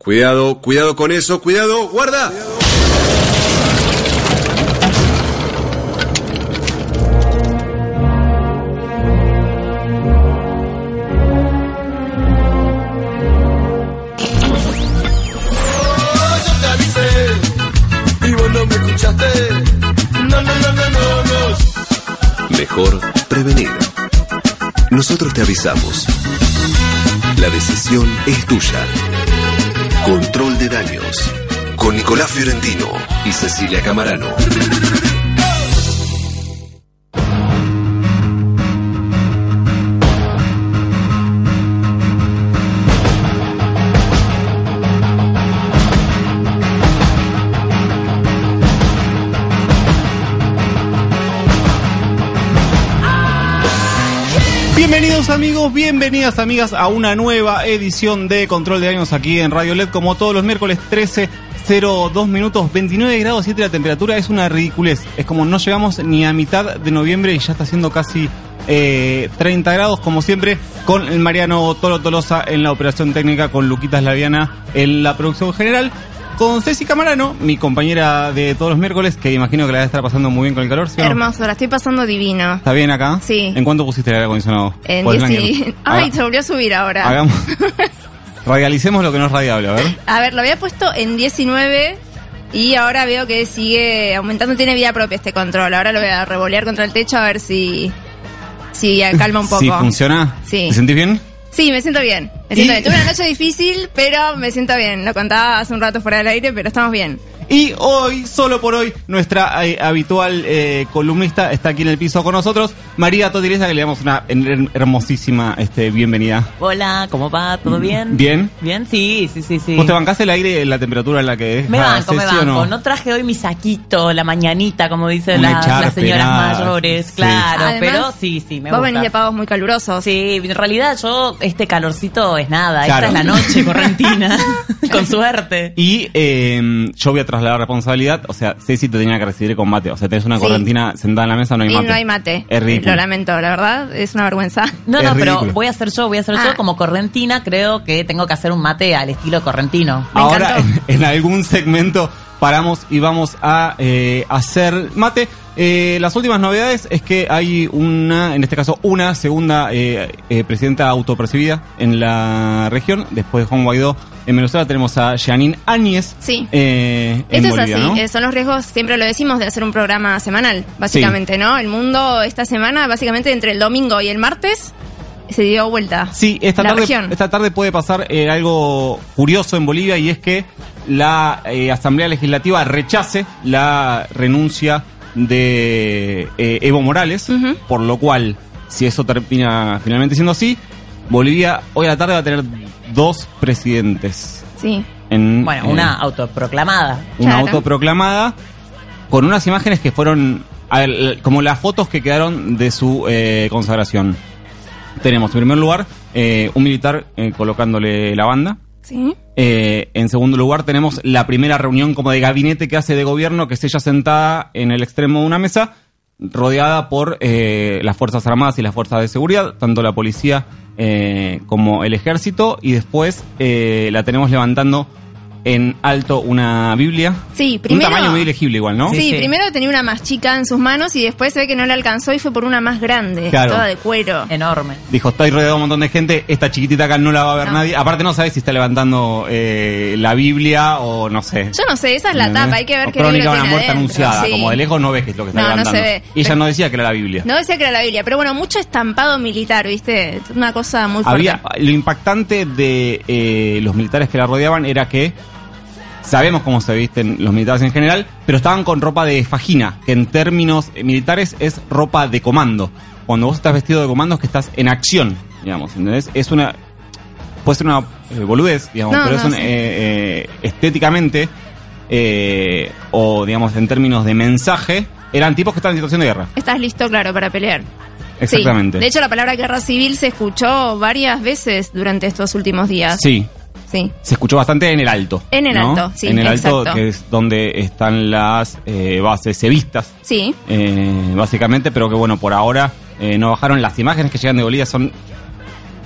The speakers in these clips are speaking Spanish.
Cuidado, cuidado con eso, cuidado, guarda. yo te avisé y vos no me escuchaste. No, no, no, no, no, no. Mejor prevenir. Nosotros te avisamos. La decisión es tuya. Control de daños. Con Nicolás Fiorentino y Cecilia Camarano. Amigos, bienvenidas amigas a una nueva edición de Control de Años aquí en Radio LED, como todos los miércoles 13. 02 minutos, 29 grados 7 la temperatura, es una ridiculez. Es como no llegamos ni a mitad de noviembre y ya está haciendo casi eh, 30 grados, como siempre, con el Mariano Toro Tolosa en la operación técnica, con Luquitas Laviana en la producción general, con Ceci Camarano, mi compañera de todos los miércoles, que imagino que la debe estar pasando muy bien con el calor, ¿sí o no? Hermoso, la estoy pasando divino. ¿Está bien acá? Sí. ¿En cuánto pusiste el aire acondicionado? En Por el 10 blanket. y- Ay, se volvió a subir ahora. Hagamos. Radialicemos lo que no es radiable, a ver. A ver, lo había puesto en 19 y ahora veo que sigue aumentando, tiene vida propia este control. Ahora lo voy a revolear contra el techo a ver si, si calma un poco. Si funciona. Sí. ¿Te sentís bien? Sí, me siento bien. Me siento Y- bien. Tuve una noche difícil, pero me siento bien. Lo contaba hace un rato fuera del aire, pero estamos bien. Y hoy, solo por hoy, nuestra eh, habitual eh, columnista está aquí en el piso con nosotros, María Totiresa, que le damos una her- hermosísima este, bienvenida. Hola, ¿cómo va? ¿Todo bien? ¿Bien? Bien, sí, sí, sí, sí. ¿Vos te bancás el aire en la temperatura en la que es? Me la banco, me banco. No? traje hoy mi saquito, la mañanita, como dicen las, echarpe, las señoras nada. mayores. Sí. Claro, Además, pero sí, sí, me Vos gusta. venís de pagos muy calurosos. Sí, en realidad yo, este calorcito es nada. Claro. Esta es la noche correntina. Con suerte. Y eh, yo voy a trasladar responsabilidad, o sea, Ceci te tenía que recibir con mate, o sea, tenés una Sí. correntina sentada en la mesa, no hay y mate. no hay mate. Es ridículo. Lo lamento, la verdad, es una vergüenza. No, Es no, pero ridículo. voy a hacer yo, voy a hacer Ah. yo como correntina. Creo que tengo que hacer un mate al estilo correntino. Me Ahora encantó. en, en algún segmento paramos y vamos a eh, hacer mate. Eh, las últimas novedades es que hay una, en este caso, una segunda eh, eh, presidenta autopercibida en la región. Después de Juan Guaidó en Venezuela tenemos a Janine Áñez Sí. eh, en Esto Bolivia, es así, ¿no? eh, son los riesgos, siempre lo decimos, de hacer un programa semanal, básicamente, ¿no? El mundo esta semana, básicamente entre el domingo y el martes, se dio vuelta. Sí, esta la tarde, región. esta tarde puede pasar eh, algo curioso en Bolivia y es que la eh, Asamblea Legislativa rechace la renuncia de eh, Evo Morales, por lo cual, si eso termina finalmente siendo así, Bolivia hoy a la tarde va a tener dos presidentes. Sí. En, Bueno, eh, una autoproclamada. una Claro. autoproclamada con unas imágenes que fueron ver, l- como las fotos que quedaron de su eh, consagración. Tenemos en primer lugar eh, un militar eh, colocándole la banda. Sí. Eh, en segundo lugar tenemos la primera reunión como de gabinete que hace de gobierno, que es ella sentada en el extremo de una mesa, rodeada por eh, las Fuerzas Armadas y las Fuerzas de Seguridad, tanto la policía eh, como el ejército, y después eh, la tenemos levantando en alto una Biblia. Sí, primero- Un tamaño muy legible igual, ¿no? Sí, Sí, sí. primero tenía una más chica en sus manos y después se ve que no le alcanzó y fue por una más grande, Claro. toda de cuero. Enorme. Dijo, estoy rodeado de un montón de gente, esta chiquitita acá no la va a ver No. nadie. Aparte no sabes si está levantando eh, la Biblia o no sé. Yo no sé, esa es la ¿Entendés? tapa, hay que ver O qué Crónica libro de una muerte adentro, anunciada, sí. como de lejos no ves qué es lo que está No, no levantando. se ve. Y ella no decía que era la Biblia. No decía que era la Biblia, pero bueno, mucho estampado militar, ¿viste? Una cosa muy fuerte. Había lo impactante de eh, los militares que la rodeaban era que sabemos cómo se visten los militares en general, pero estaban con ropa de fajina, que en términos eh, militares es ropa de comando. Cuando vos estás vestido de comando es que estás en acción, digamos, ¿entendés? Es una puede ser una eh, boludez, digamos, No, pero no, es un, sí. eh, eh, estéticamente eh, o digamos en términos de mensaje, eran tipos que estaban en situación de guerra. Estás listo, claro, para pelear. Exactamente. Sí. De hecho, la palabra guerra civil se escuchó varias veces durante estos últimos días. Sí, Sí. se escuchó bastante en el alto. En el ¿no? Alto, sí, En el alto, que es donde están las eh, bases cevistas, Sí. eh, básicamente, pero que bueno, por ahora eh, no bajaron. Las imágenes que llegan de Bolivia son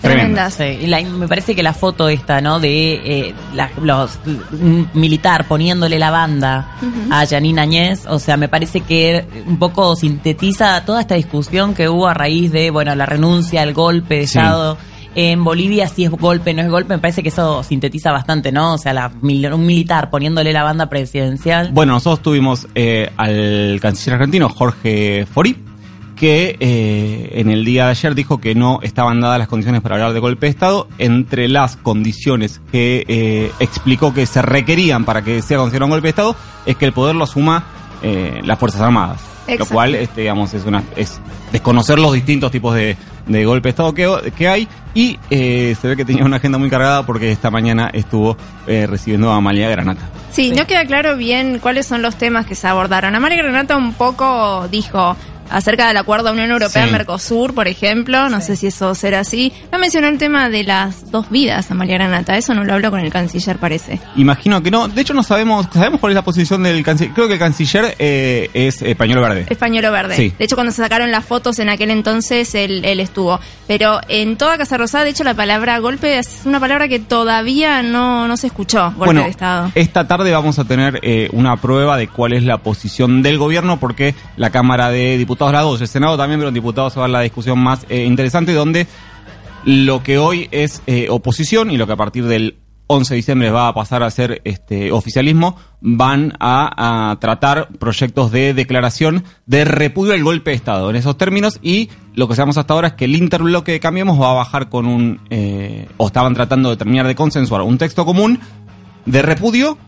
tremendas. Tremendas. Sí, y la- me parece que la foto esta, ¿no? De eh, la- los un militar poniéndole la banda a Janine Añez, o sea, me parece que un poco sintetiza toda esta discusión que hubo a raíz de, bueno, la renuncia, el golpe de Sí. Estado. En Bolivia, si es golpe, no es golpe, me parece que eso sintetiza bastante, ¿no? O sea, la, un militar poniéndole la banda presidencial. Bueno, nosotros tuvimos eh, al canciller argentino, Jorge Fori, que eh, en el día de ayer dijo que no estaban dadas las condiciones para hablar de golpe de Estado. Entre las condiciones que eh, explicó que se requerían para que sea considerado un golpe de Estado es que el poder lo asuma eh, las Fuerzas Armadas. Exacto. Lo cual, este, digamos, es, una, es desconocer los distintos tipos de, de golpe de Estado que, que hay. Y eh, se ve que tenía una agenda muy cargada porque esta mañana estuvo eh, recibiendo a Amalia Granata. Sí, Sí. no queda claro bien cuáles son los temas que se abordaron. Amalia Granata un poco dijo acerca del acuerdo Unión Europea-Mercosur, por ejemplo, no sé si eso será así. No mencionó el tema de las dos vidas, Amalia Granata, eso no lo habló con el canciller, parece. Imagino que no. De hecho, no sabemos sabemos cuál es la posición del canciller. Creo que el canciller eh, es pañuelo verde. Españolo verde. Sí. De hecho, cuando se sacaron las fotos en aquel entonces, él, él estuvo. Pero en toda Casa Rosada, de hecho, la palabra golpe es una palabra que todavía no, no se escuchó, golpe bueno, de Estado. esta tarde vamos a tener eh, una prueba de cuál es la posición del gobierno, porque la Cámara de Diputados, 2, el Senado también, pero en diputados va a la discusión más eh, interesante, donde lo que hoy es eh, oposición y lo que a partir del 11 de diciembre va a pasar a ser este oficialismo, van a, a tratar proyectos de declaración de repudio al golpe de Estado en esos términos y lo que sabemos hasta ahora es que el interbloque de Cambiemos va a bajar con un, eh, o estaban tratando de terminar de consensuar un texto común de repudio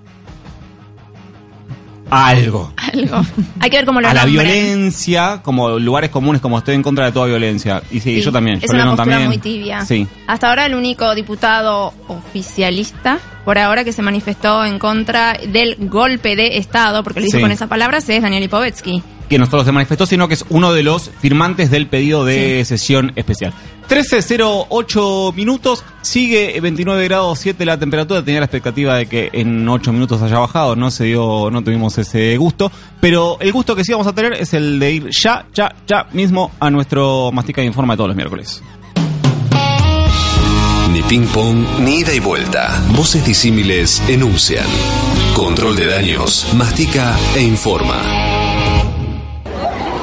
a algo. Algo. Hay que ver cómo lo A la nombren. violencia, como lugares comunes, como estoy en contra de toda violencia. Y sí, Sí, yo también. Es yo una Lennon postura también. muy tibia. Sí. Hasta ahora el único diputado oficialista, por ahora, que se manifestó en contra del golpe de Estado, porque lo Sí. con esas palabras, es Daniel Lipovetsky. que no solo se manifestó, sino que es uno de los firmantes del pedido de sesión especial. 13.08 minutos, sigue 29 grados 7 la temperatura, tenía la expectativa de que en 8 minutos haya bajado, no se dio, no tuvimos ese gusto, pero el gusto que sí vamos a tener es el de ir ya, ya, ya mismo a nuestro Mastica de Informa de todos los miércoles. Ni ping pong, ni ida y vuelta. Voces disímiles enuncian. Control de daños, mastica e informa.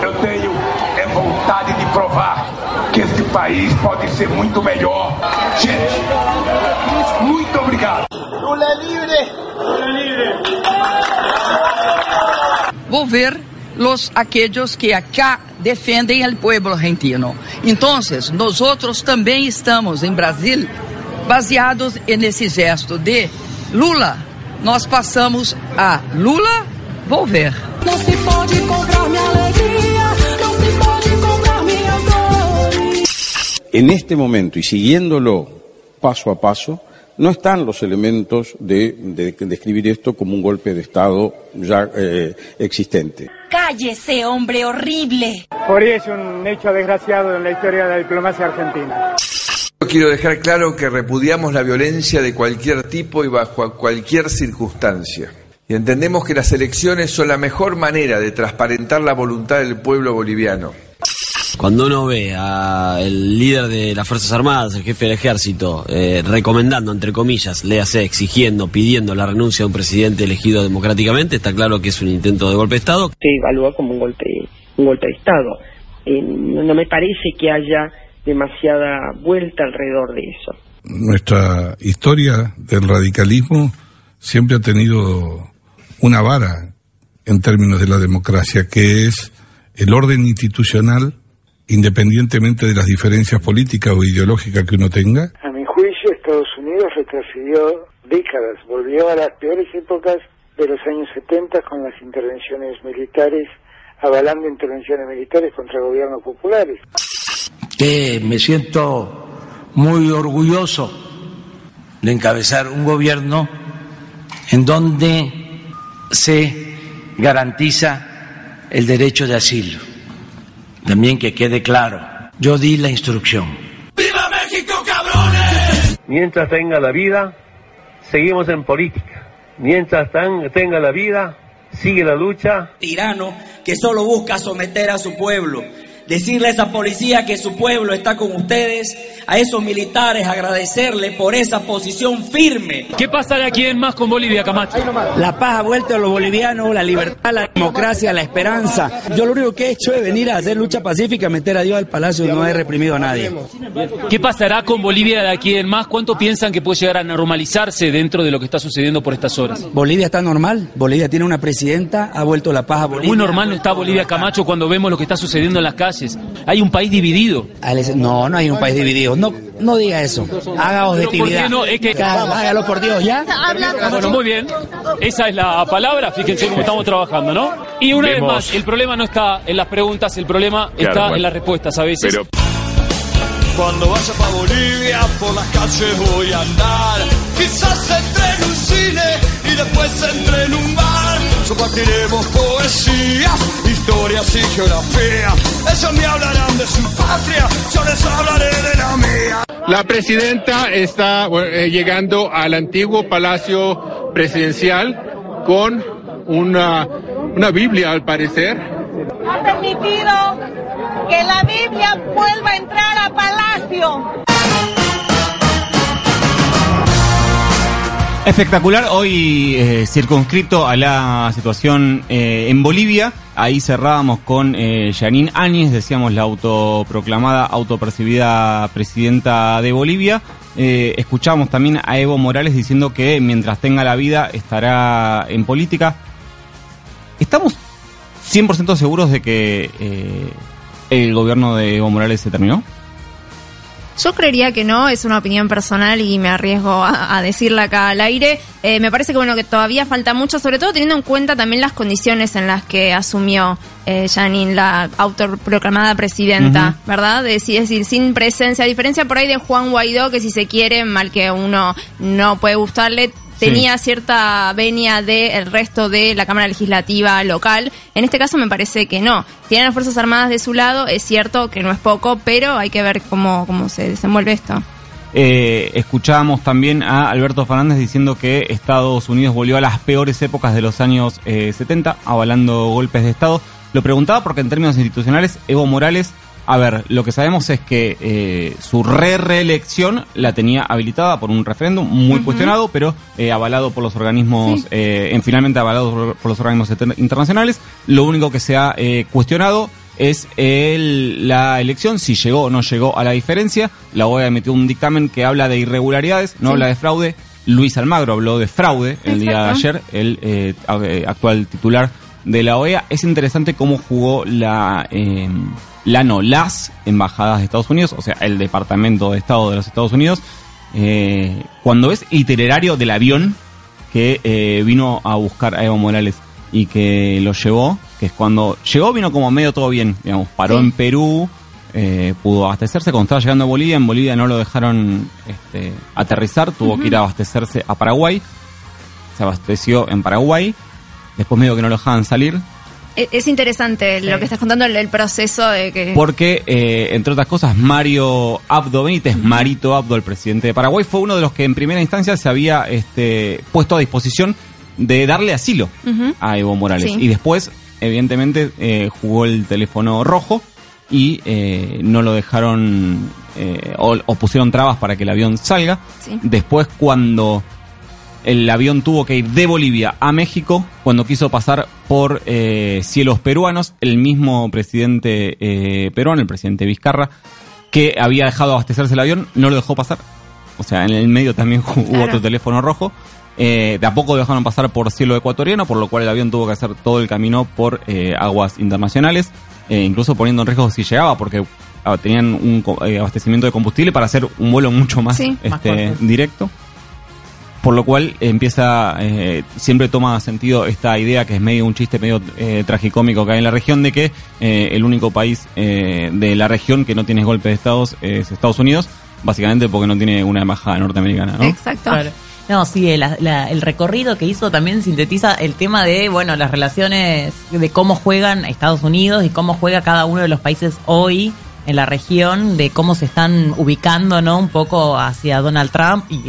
Eu tenho é vontade de provar que este país pode ser muito melhor. Gente, muito obrigado. Lula livre! Lula livre! volver los aquellos que acá defendem el pueblo argentino. Entonces, nosotros também estamos em Brasil baseados nesse gesto de Lula. Nós passamos a Lula volver. Não se pode comprar minha alegria, não se pode comprar minhas dores. En este momento y siguiéndolo paso a paso, no están los elementos de, de describir esto como un golpe de Estado ya eh, existente. Cállese, hombre horrible. Por es un hecho desgraciado en la historia de la diplomacia argentina. Quiero dejar claro que repudiamos la violencia de cualquier tipo y bajo cualquier circunstancia. Y entendemos que las elecciones son la mejor manera de transparentar la voluntad del pueblo boliviano. Cuando uno ve al líder de las Fuerzas Armadas, el jefe del ejército, eh, recomendando, entre comillas, léase, exigiendo, pidiendo la renuncia de un presidente elegido democráticamente, está claro que es un intento de golpe de Estado. Se evalúa como un golpe, un golpe de Estado. Eh, no me parece que haya demasiada vuelta alrededor de eso. Nuestra historia del radicalismo siempre ha tenido una vara en términos de la democracia, que es el orden institucional, independientemente de las diferencias políticas o ideológicas que uno tenga. A mi juicio, Estados Unidos retrocedió décadas, volvió a las peores épocas de los años 70 con las intervenciones militares, avalando intervenciones militares contra gobiernos populares. que me siento muy orgulloso de encabezar un gobierno en donde se garantiza el derecho de asilo. También que quede claro, yo di la instrucción. ¡Viva México, cabrones! Mientras tenga la vida, seguimos en política. Mientras tan- tenga la vida, sigue la lucha. tirano que solo busca someter a su pueblo. Decirle a esa policía que su pueblo está con ustedes, a esos militares agradecerle por esa posición firme. ¿Qué pasa de aquí en más con Bolivia, Camacho? La paz ha vuelto a los bolivianos, la libertad, la democracia, la esperanza. Yo lo único que he hecho es venir a hacer lucha pacífica, meter a Dios al palacio y no he reprimido a nadie. ¿Qué pasará con Bolivia de aquí en más? ¿Cuánto piensan que puede llegar a normalizarse dentro de lo que está sucediendo por estas horas? Bolivia está normal, Bolivia tiene una presidenta, ha vuelto la paz a Bolivia. Muy normal no está Bolivia, Camacho, cuando vemos lo que está sucediendo en las calles. Hay un país dividido. No, no hay un país dividido. No, no diga eso. Haga objetividad. ¿Por qué no? Es que- Haga- Hágalo por Dios, ¿ya? Bueno, muy bien. Esa es la palabra. Fíjense cómo estamos trabajando, ¿no? Y una Vemos- vez más, el problema no está en las preguntas, el problema Claro, está bueno. en las respuestas a veces. Pero Cuando vaya para Bolivia, por las calles voy a andar. Quizás entre en un cine y después entre en un bar. Compartiremos poesías, historias y geografía. Ellos me hablarán de su patria, yo les hablaré de la mía. la presidenta está eh, llegando al antiguo palacio presidencial con una, una Biblia, al parecer. ha permitido que la Biblia vuelva a entrar a Palacio. Espectacular, hoy eh, circunscrito a la situación eh, en Bolivia. Ahí cerrábamos con eh, Janine Áñez, decíamos la autoproclamada, autopercibida presidenta de Bolivia. Eh, escuchamos también a Evo Morales diciendo que mientras tenga la vida estará en política. ¿Estamos 100% seguros de que el gobierno de Evo Morales se terminó? Yo creería que no, es una opinión personal y me arriesgo a, a decirla acá al aire. Eh, me parece que bueno que todavía falta mucho, sobre todo teniendo en cuenta también las condiciones en las que asumió eh, Janine, la autoproclamada presidenta. ¿verdad? Es es decir, sin presencia, a diferencia por ahí de Juan Guaidó, que si se quiere, mal que uno no puede gustarle, tenía cierta venia del resto de la Cámara Legislativa local. En este caso me parece que no. Tienen las Fuerzas Armadas de su lado, es cierto que no es poco, pero hay que ver cómo, cómo se desenvuelve esto. Eh, escuchábamos también a Alberto Fernández diciendo que Estados Unidos volvió a las peores épocas de los años eh, 70, avalando golpes de Estado. Lo preguntaba porque en términos institucionales, Evo Morales, a ver, lo que sabemos es que eh, su re-reelección la tenía habilitada por un referéndum muy cuestionado, pero eh, avalado por los organismos, Sí. eh, en finalmente avalado por, por los organismos inter- internacionales. Lo único que se ha cuestionado es el- la elección, si llegó o no llegó a la diferencia. La OEA emitió un dictamen que habla de irregularidades, no Sí. habla de fraude. Luis Almagro habló de fraude el día de ayer, el eh, actual titular de la OEA. Es interesante cómo jugó la, eh, la no, las embajadas de Estados Unidos, o sea, el Departamento de Estado de los Estados Unidos, eh, cuando es itinerario del avión que eh, vino a buscar a Evo Morales y que lo llevó, que es cuando llegó, vino como medio todo bien, digamos, paró Sí. en Perú, eh, pudo abastecerse, cuando estaba llegando a Bolivia, en Bolivia no lo dejaron este, aterrizar, tuvo que ir a abastecerse a Paraguay, se abasteció en Paraguay, después medio que no lo dejaban salir, Es interesante lo que estás contando, el, el proceso de que... porque, eh, entre otras cosas, Mario Abdo Benítez, Marito Abdo, el presidente de Paraguay, fue uno de los que en primera instancia se había este, puesto a disposición de darle asilo a Evo Morales. Sí. Y después, evidentemente, eh, jugó el teléfono rojo y eh, no lo dejaron eh, o, o pusieron trabas para que el avión salga. Sí. Después, cuando el avión tuvo que ir de Bolivia a México, cuando quiso pasar por eh, cielos peruanos, el mismo presidente eh, peruano, el presidente Vizcarra, que había dejado abastecerse el avión, no lo dejó pasar. O sea, en el medio también hubo Claro. otro teléfono rojo. Eh, de a poco dejaron pasar por cielo ecuatoriano, por lo cual el avión tuvo que hacer todo el camino por eh, aguas internacionales, eh, incluso poniendo en riesgo si llegaba, porque ah, tenían un eh, abastecimiento de combustible para hacer un vuelo mucho más, Sí. Más este, corto. directo. Por lo cual empieza, eh, siempre toma sentido esta idea que es medio un chiste medio eh, tragicómico que hay en la región de que eh, el único país eh, de la región que no tiene golpe de estados es Estados Unidos. básicamente porque no tiene una embajada norteamericana, ¿no? Exacto. Claro. No, sí, la- la- el recorrido que hizo también sintetiza el tema de, bueno, las relaciones, de cómo juegan Estados Unidos y cómo juega cada uno de los países hoy en la región, de cómo se están ubicando, ¿no? Un poco hacia Donald Trump y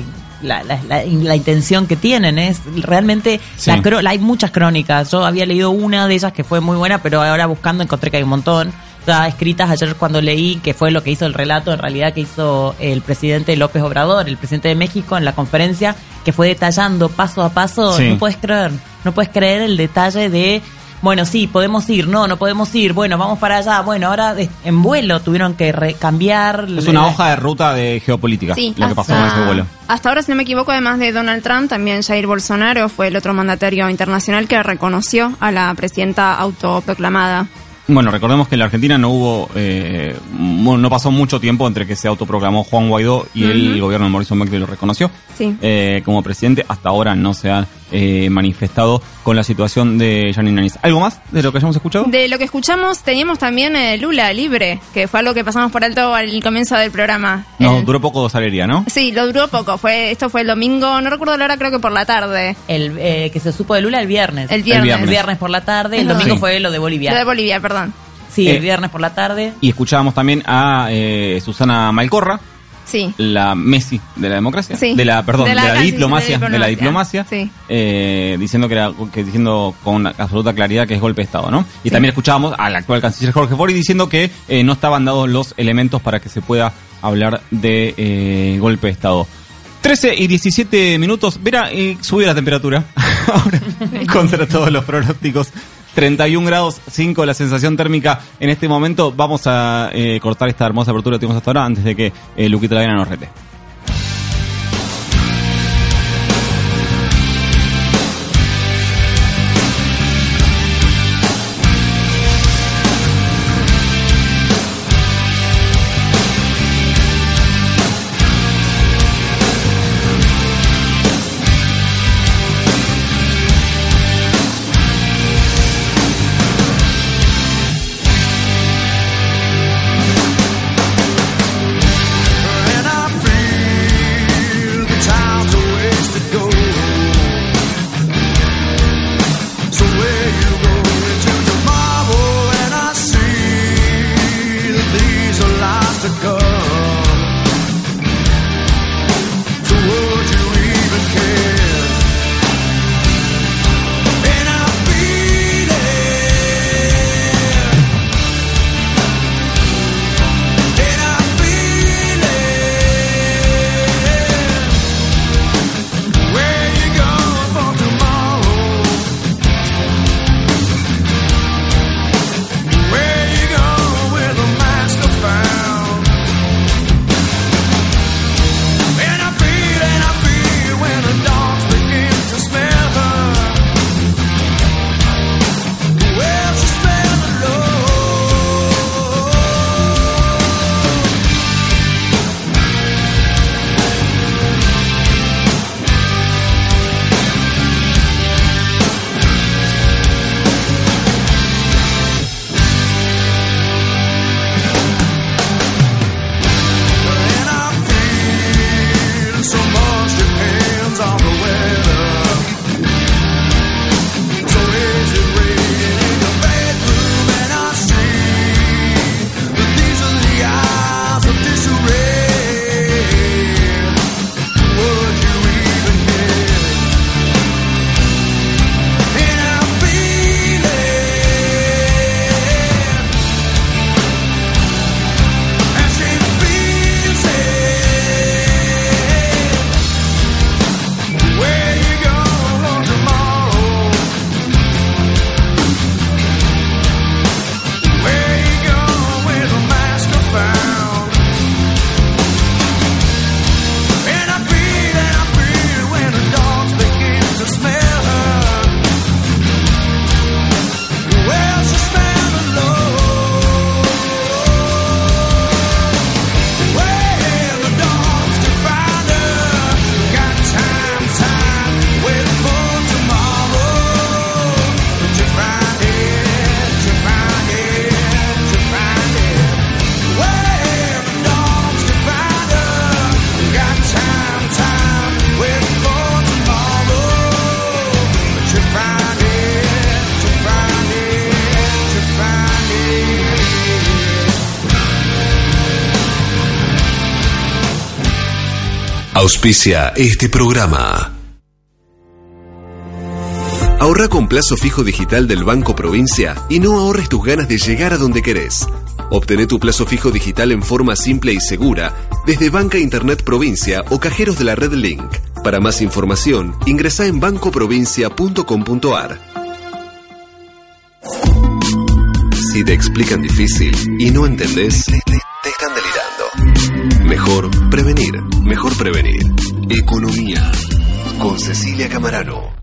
la, la- la- la intención que tienen. Es realmente, Sí. la hay muchas crónicas. Yo había leído una de ellas que fue muy buena, pero ahora buscando encontré que hay un montón. Ya escritas ayer cuando leí que fue lo que hizo el relato, en realidad que hizo el presidente López Obrador, el presidente de México, en la conferencia, que fue detallando paso a paso. Sí. No puedes creer, no puedes creer el detalle de, bueno, sí, podemos ir, no, no podemos ir, bueno, vamos para allá, bueno, ahora en vuelo tuvieron que cambiar. Es una hoja de ruta de geopolítica, Sí, lo que pasó con ese vuelo. Hasta ahora, si no me equivoco, además de Donald Trump, también Jair Bolsonaro fue el otro mandatario internacional que reconoció a la presidenta autoproclamada. Bueno, recordemos que en la Argentina no hubo, eh, no pasó mucho tiempo entre que se autoproclamó Juan Guaidó y el gobierno de Mauricio Macri lo reconoció Sí. eh, como presidente. Hasta ahora no se ha eh, manifestado con la situación de Janine Áñez. ¿Algo más de lo que hayamos escuchado? De lo que escuchamos, teníamos también eh, Lula libre, que fue algo que pasamos por alto al comienzo del programa. No, duró poco Salería, ¿no? Sí, lo duró poco. Fue Esto fue el domingo, no recuerdo la hora, creo que por la tarde. El eh, que se supo de Lula el viernes. El viernes. El viernes por la tarde, el domingo Sí. fue lo de Bolivia. Lo de Bolivia, perdón. Sí, Eh, el viernes por la tarde. Y escuchábamos también a eh, Susana Malcorra, Sí. la Messi de la democracia, Sí. de la perdón, De de la casi- diplomacia, de de la diplomacia, Sí. eh, diciendo que era que diciendo con absoluta claridad que es golpe de estado, ¿no? Y también escuchábamos al actual canciller Jorge Fori diciendo que eh, no estaban dados los elementos para que se pueda hablar de eh, golpe de estado. 13 y 17 minutos. Verá, eh, subió la temperatura. Ahora, contra todos los pronósticos. 31 grados 5 la sensación térmica en este momento. Vamos a eh, cortar esta hermosa apertura que tuvimos hasta ahora antes de que eh, Luquita Lavena nos rete. Auspicia este programa. Ahorra con plazo fijo digital del Banco Provincia y no ahorres tus ganas de llegar a donde querés. Obtené tu plazo fijo digital en forma simple y segura desde Banca Internet Provincia o cajeros de la red Link. Para más información, ingresa en bancoprovincia.com.ar. Si te explican difícil y no entendés. Mejor prevenir, mejor prevenir. Economía. Con Cecilia Camarano.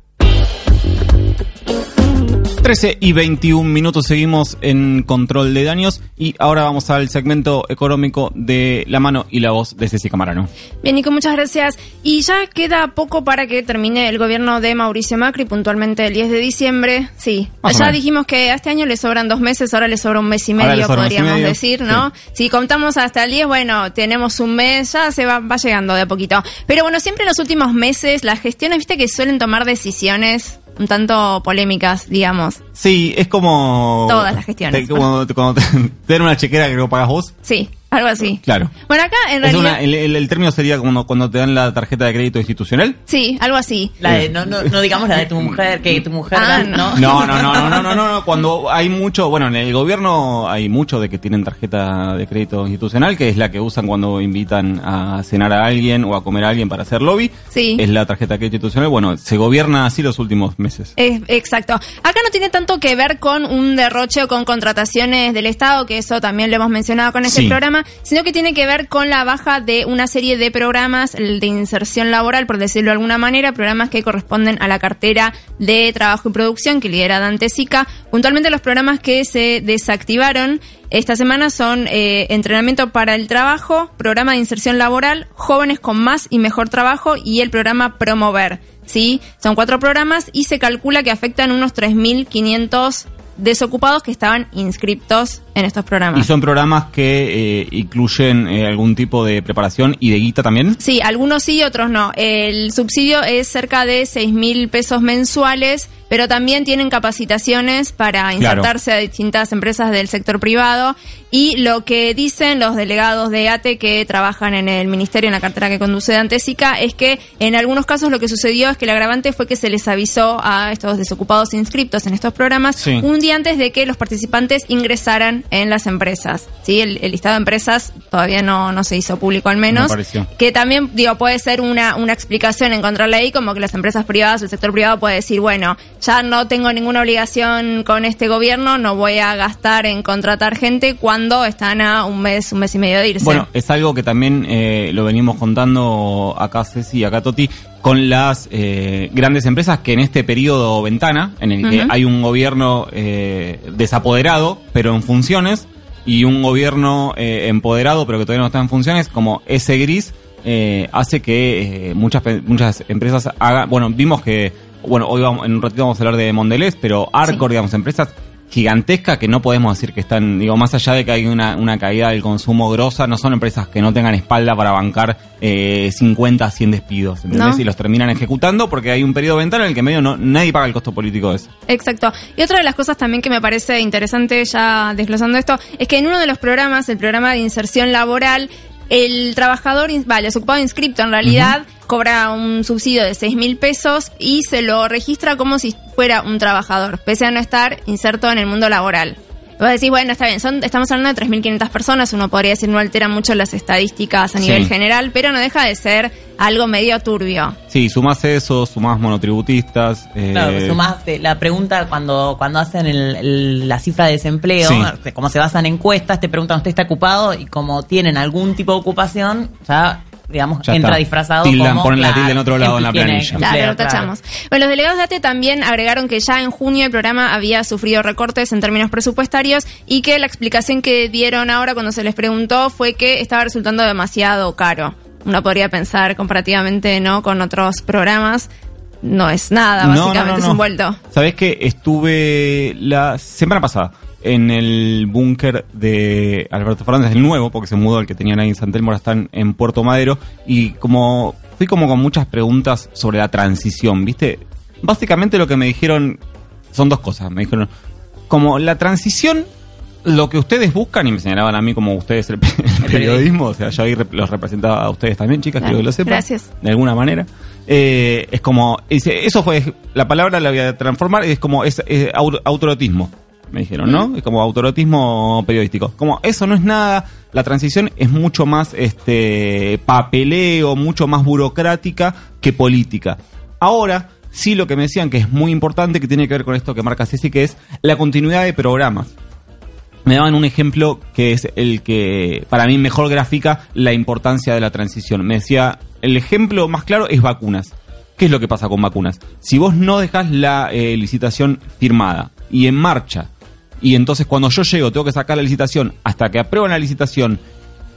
13 y 21 minutos seguimos en control de daños y ahora vamos al segmento económico de la mano y la voz de Ceci Camarano. Bien, Nico, muchas gracias. Y ya queda poco para que termine el gobierno de Mauricio Macri, puntualmente el 10 de diciembre. Sí, Más ya dijimos que a este año le sobran dos meses, ahora le sobra un mes y medio, y podríamos medio, decir, ¿no? Si contamos hasta el 10, bueno, tenemos un mes, ya se va, va llegando de a poquito. Pero bueno, siempre en los últimos meses las gestiones, viste que suelen tomar decisiones un tanto polémicas, digamos. Sí, es como... Todas las gestiones. te- como cuando te, te dan una chequera que no pagas vos. Sí, algo así. Claro. Bueno, acá en realidad... una- el, el- el término sería como cuando te dan la tarjeta de crédito institucional. Sí, algo así. La de, no, no, no digamos la de tu mujer, que tu mujer, Ah, ¿no? No, no, no, no, no, no, no, no. Cuando hay mucho, bueno, en el gobierno hay mucho de que tienen tarjeta de crédito institucional, que es la que usan cuando invitan a cenar a alguien o a comer a alguien para hacer lobby. Sí. Es la tarjeta de crédito institucional. Bueno, se gobierna así los últimos meses. Es- exacto. Acá no tiene tanto que ver con un derroche o con contrataciones del Estado, que eso también lo hemos mencionado con este Sí. programa, sino que tiene que ver con la baja de una serie de programas de inserción laboral, por decirlo de alguna manera, programas que corresponden a la cartera de trabajo y producción que lidera Dante Sica. Puntualmente los programas que se desactivaron esta semana son eh, entrenamiento para el trabajo, programa de inserción laboral, jóvenes con más y mejor trabajo y el programa Promover. ¿sí? Son cuatro programas y se calcula que afectan unos 3.500 desocupados que estaban inscriptos en estos programas. Y son programas que eh, incluyen eh, algún tipo de preparación y de guita también. Sí, algunos sí, otros no. El subsidio es cerca de 6 mil pesos mensuales, pero también tienen capacitaciones para insertarse a distintas empresas del sector privado. Y lo que dicen los delegados de ATE que trabajan en el ministerio, en la cartera que conduce Dante Sica, es que en algunos casos lo que sucedió es que el agravante fue que se les avisó a estos desocupados inscriptos en estos programas Sí. un día antes de que los participantes ingresaran en las empresas. ¿sí? El, el listado de empresas todavía no, no se hizo público al menos. Que también, digo, puede ser una, una explicación encontrarla ahí, como que las empresas privadas, el sector privado puede decir, bueno, ya no tengo ninguna obligación con este gobierno, no voy a gastar en contratar gente cuando están a un mes, un mes y medio de irse. Bueno, es algo que también eh, lo venimos contando acá Ceci y acá Toti con las eh, grandes empresas que en este periodo ventana, en el que hay un gobierno eh, desapoderado, pero en funciones, y un gobierno eh, empoderado, pero que todavía no está en funciones, como ese gris, eh, hace que eh, muchas, muchas empresas hagan, bueno, vimos que, bueno, hoy vamos, en un ratito vamos a hablar de Mondelez, pero Arcor, digamos, empresas gigantescas que no podemos decir que están, digo, más allá de que hay una, una caída del consumo grosa, no son empresas que no tengan espalda para bancar eh, 50, 100 despidos, ¿entendés? No. Y los terminan ejecutando porque hay un periodo ventana en el que medio no, nadie paga el costo político de eso. Exacto. Y otra de las cosas también que me parece interesante, ya desglosando esto, es que en uno de los programas, el programa de inserción laboral, el trabajador, vale, el ocupado inscripto en realidad cobra un subsidio de 6 mil pesos y se lo registra como si fuera un trabajador, pese a no estar inserto en el mundo laboral. Vos decís, bueno, está bien, son, estamos hablando de 3.500 personas, uno podría decir no altera mucho las estadísticas a nivel Sí. general, pero no deja de ser algo medio turbio. Sí, sumás eso, sumás monotributistas. eh, Claro, pues sumás de la pregunta cuando, cuando hacen el- el- la cifra de desempleo, Sí. como se basan en encuestas, te preguntan usted está ocupado y como tienen algún tipo de ocupación, ya digamos, Ya entra está. disfrazado Tildan, como... ponen la claro, tilde en otro lado en la planilla. empleo, Claro, lo claro. tachamos. Bueno, los delegados de ATE también agregaron que ya en junio el programa había sufrido recortes en términos presupuestarios y que la explicación que dieron ahora cuando se les preguntó fue que estaba resultando demasiado caro. Uno podría pensar comparativamente, ¿no? Con otros programas. No es nada, No, no, básicamente, no, es un vuelto. ¿Sabés que estuve la semana pasada en el búnker de Alberto Fernández, el nuevo, porque se mudó el que tenían ahí en San Telmo, ahora están en Puerto Madero, y como fui como con muchas preguntas sobre la transición, ¿viste? Básicamente lo que me dijeron son dos cosas. Me dijeron, como la transición lo que ustedes buscan, y me señalaban a mí como ustedes el, el periodismo, o sea, yo ahí los representaba a ustedes también, chicas, quiero que lo sepan. Gracias. De alguna manera. Eh, es como, dice, eso fue, la palabra la voy a transformar, es como, es, es au- autorotismo, me dijeron, ¿no? Es como autorotismo periodístico. Como, eso no es nada, la transición es mucho más, este, papeleo, mucho más burocrática que política. Ahora, sí lo que me decían que es muy importante, que tiene que ver con esto que marca Ceci, que es la continuidad de programas me daban un ejemplo que es el que para mí mejor grafica la importancia de la transición. Me decía, el ejemplo más claro es vacunas. ¿Qué es lo que pasa con vacunas? Si vos no dejas la eh, licitación firmada y en marcha, y entonces cuando yo llego tengo que sacar la licitación hasta que aprueban la licitación,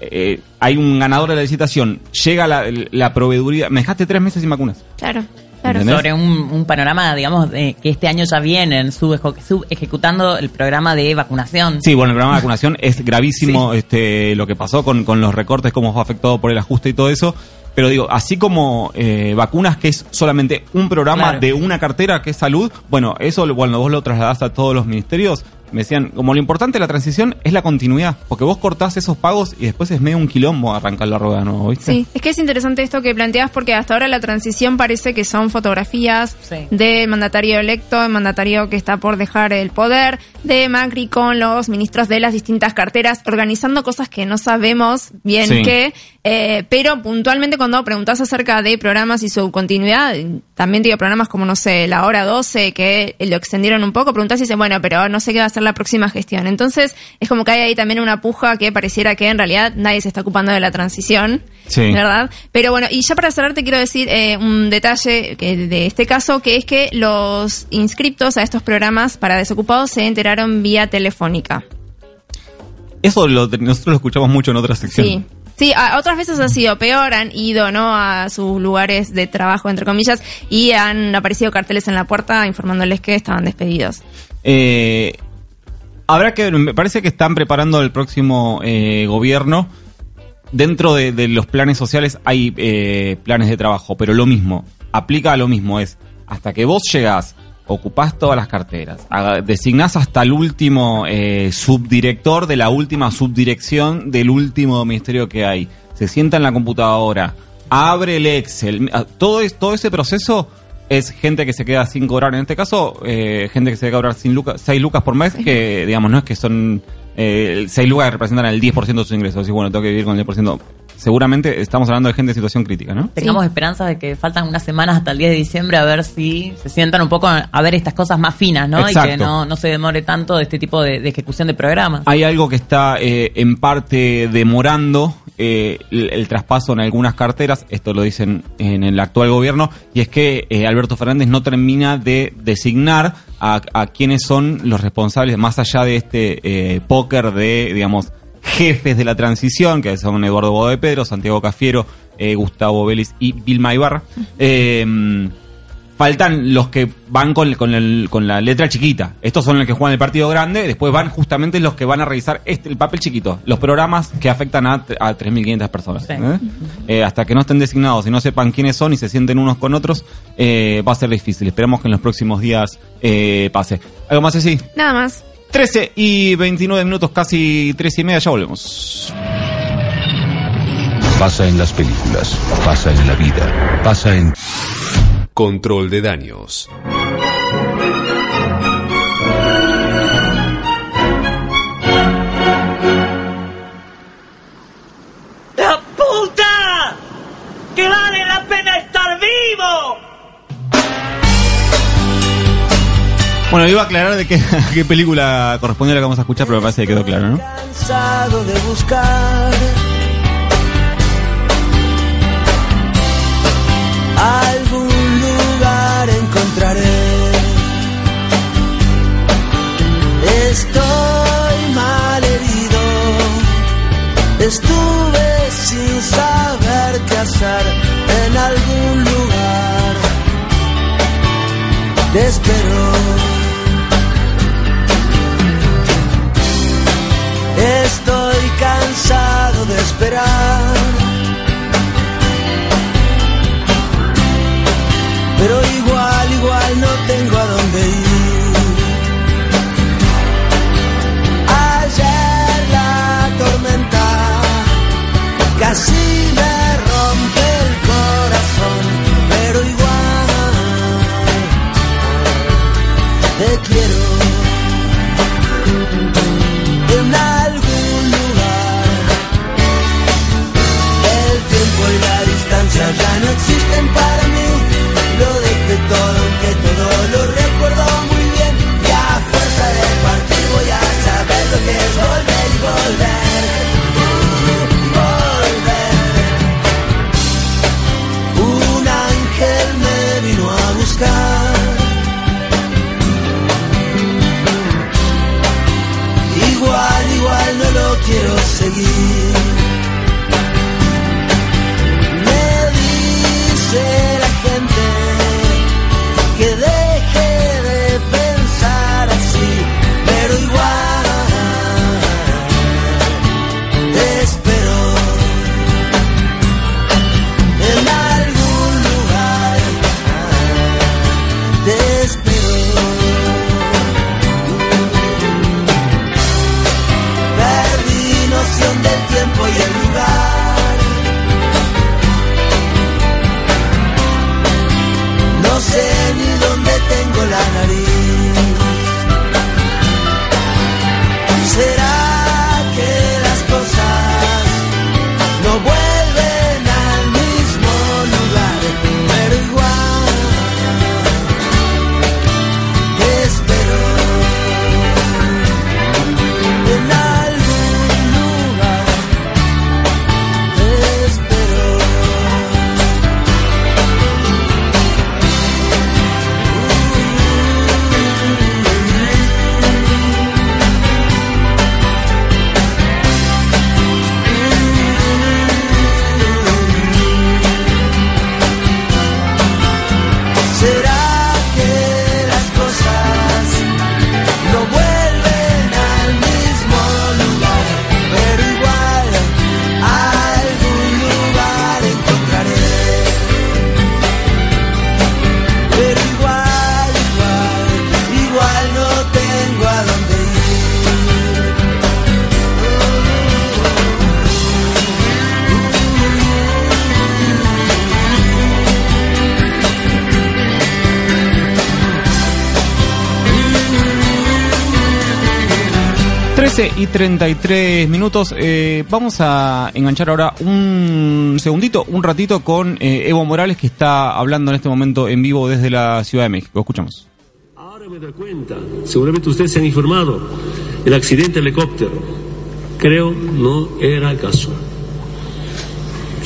eh, hay un ganador de la licitación, llega la, la proveeduría, me dejaste tres meses sin vacunas. Claro. Claro. Sobre un, un panorama, digamos, de que este año ya vienen sub, sub- ejecutando el programa de vacunación. Sí, bueno, el programa de vacunación es gravísimo este, lo que pasó con, con los recortes, cómo fue afectado por el ajuste y todo eso. Pero digo, así como eh, vacunas, que es solamente un programa Claro. de una cartera que es salud, bueno, eso lo- cuando vos lo trasladás a todos los ministerios, me decían, como lo importante de la transición es la continuidad, porque vos cortás esos pagos y después es medio un quilombo arrancar la rueda de nuevo, ¿viste? Sí, es que es interesante esto que planteas porque hasta ahora la transición parece que son fotografías del mandatario electo, el mandatario que está por dejar el poder, de Macri con los ministros de las distintas carteras, organizando cosas que no sabemos bien Sí. qué, eh, pero puntualmente cuando preguntas acerca de programas y su continuidad, también digo programas como, no sé, la hora 12, que lo extendieron un poco, preguntas y dicen, bueno, pero no sé qué va a la próxima gestión. Entonces, es como que hay ahí también una puja que pareciera que en realidad nadie se está ocupando de la transición. Sí. ¿Verdad? Pero bueno, y ya para cerrar te quiero decir eh, un detalle que de este caso, que es que los inscriptos a estos programas para desocupados se enteraron vía telefónica. Eso lo, nosotros lo escuchamos mucho en otra sección. Sí. Sí, a- otras veces ha sido peor, han ido no a sus lugares de trabajo, entre comillas, y han aparecido carteles en la puerta informándoles que estaban despedidos. Eh, habrá que me parece que están preparando el próximo eh, gobierno. Dentro de, los planes sociales hay eh, planes de trabajo, pero lo mismo, aplica a lo mismo, es hasta que vos llegás, ocupás todas las carteras, designás hasta el último eh, subdirector de la última subdirección del último ministerio que hay, se sienta en la computadora, abre el Excel, todo, es, todo ese proceso es gente que se queda sin cobrar, en este caso, eh, gente que se debe cobrar sin lucas, 6 lucas por mes, que digamos, no es que son eh, 6 lucas que representan el 10% de sus ingresos, y bueno, tengo que vivir con el 10%. Seguramente estamos hablando de gente en situación crítica, ¿no? Tengamos esperanza de que faltan unas semanas hasta el 10 de diciembre a ver si se sientan un poco a ver estas cosas más finas, ¿no? Y que Exacto. no, no se demore tanto este tipo de, de ejecución de programas. Hay algo que está eh, en parte demorando eh, el, el traspaso en algunas carteras, esto lo dicen en el actual gobierno, y es que eh, Alberto Fernández no termina de designar a, a quiénes son los responsables, más allá de este eh, póker de, digamos, jefes de la transición, que son Eduardo Bodo de Pedro, Santiago Cafiero, eh, Gustavo Vélez y Vilma Ibarra. Eh, faltan los que van con, con, el- con la letra chiquita. Estos son los que juegan el partido grande. Después van justamente los que van a revisar este, el papel chiquito. Los programas que afectan a, a 3.500 personas. Sí. ¿eh? Eh, hasta que no estén designados y no sepan quiénes son y se sienten unos con otros, eh, va a ser difícil. Esperamos que en los próximos días eh, pase. ¿Algo más así? Nada más. 13 y 29 minutos, casi 3 y media, ya volvemos. Pasa en las películas, pasa en la vida, pasa en Control de Daños. ¡La puta! ¡Que vale la pena estar vivo! Bueno, iba a aclarar de qué, qué película corresponde a la que vamos a escuchar, pero me parece que quedó claro, ¿no? cansado de buscar algún lugar encontraré. Estoy mal herido, estuve sin saber qué hacer en algún lugar. Te espero. 33 minutos. Eh, vamos a enganchar ahora un segundito, un ratito con eh, Evo Morales que está hablando en este momento en vivo desde la Ciudad de México. Escuchamos. Ahora me doy cuenta, seguramente ustedes se han informado, el accidente de helicóptero, creo no era casual.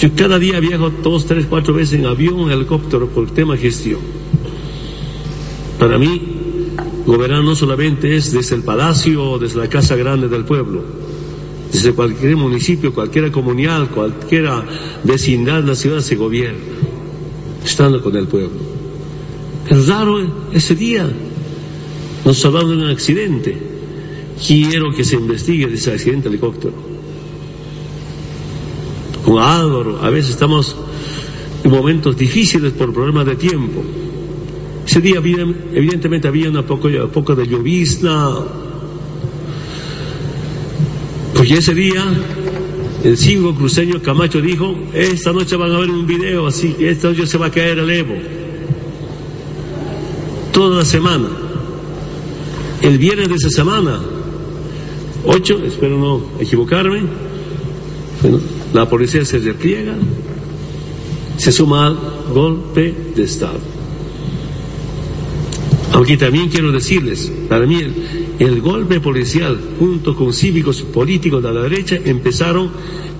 Yo cada día viajo dos, tres, cuatro veces en avión o helicóptero por el tema gestión. Para mí, gobernar no solamente es desde el palacio o desde la casa grande del pueblo, desde cualquier municipio, cualquier comunidad, cualquier vecindad de la ciudad se gobierna, estando con el pueblo. Pero raro ese día, nos hablamos de un accidente. Quiero que se investigue ese accidente de helicóptero. Con Álvaro, a veces estamos en momentos difíciles por problemas de tiempo. Ese día evidentemente había una poco, de llovizna, porque ese día el cinco cruceño Camacho dijo, esta noche van a ver un video, así que esta noche se va a caer el Evo. Toda la semana. El viernes de esa semana, 8, espero no equivocarme, bueno, la policía se repliega, se suma al golpe de Estado. Aunque también quiero decirles, para mí el, el golpe policial junto con cívicos políticos de la derecha empezaron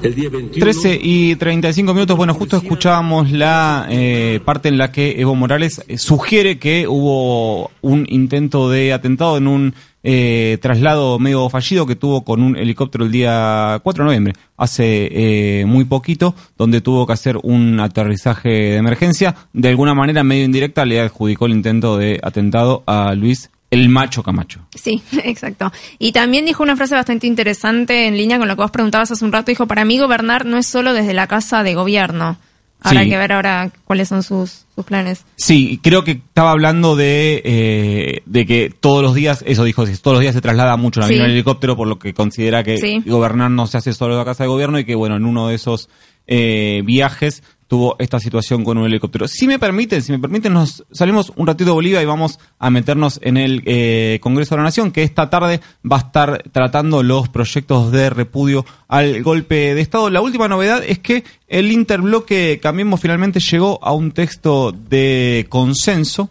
el día 21. 13 y 35 minutos. Bueno, justo escuchábamos la eh, parte en la que Evo Morales eh, sugiere que hubo un intento de atentado en un eh, traslado medio fallido que tuvo con un helicóptero el día 4 de noviembre, hace eh, muy poquito, donde tuvo que hacer un aterrizaje de emergencia. De alguna manera, medio indirecta, le adjudicó el intento de atentado a Luis el macho Camacho. Sí, exacto. Y también dijo una frase bastante interesante en línea con lo que vos preguntabas hace un rato. Dijo, para mí gobernar no es solo desde la casa de gobierno. Habrá Sí. que ver ahora cuáles son sus, sus planes. Sí, creo que estaba hablando de, eh, de que todos los días, eso dijo, todos los días se traslada mucho la Sí. en el helicóptero, por lo que considera que Sí. gobernar no se hace solo en la casa de gobierno y que, bueno, en uno de esos eh, viajes tuvo esta situación con un helicóptero. Si me permiten, si me permiten, nos salimos un ratito de Bolivia y vamos a meternos en el eh, Congreso de la Nación, que esta tarde va a estar tratando los proyectos de repudio al golpe de Estado. La última novedad es que el interbloque Cambiemos finalmente llegó a un texto de consenso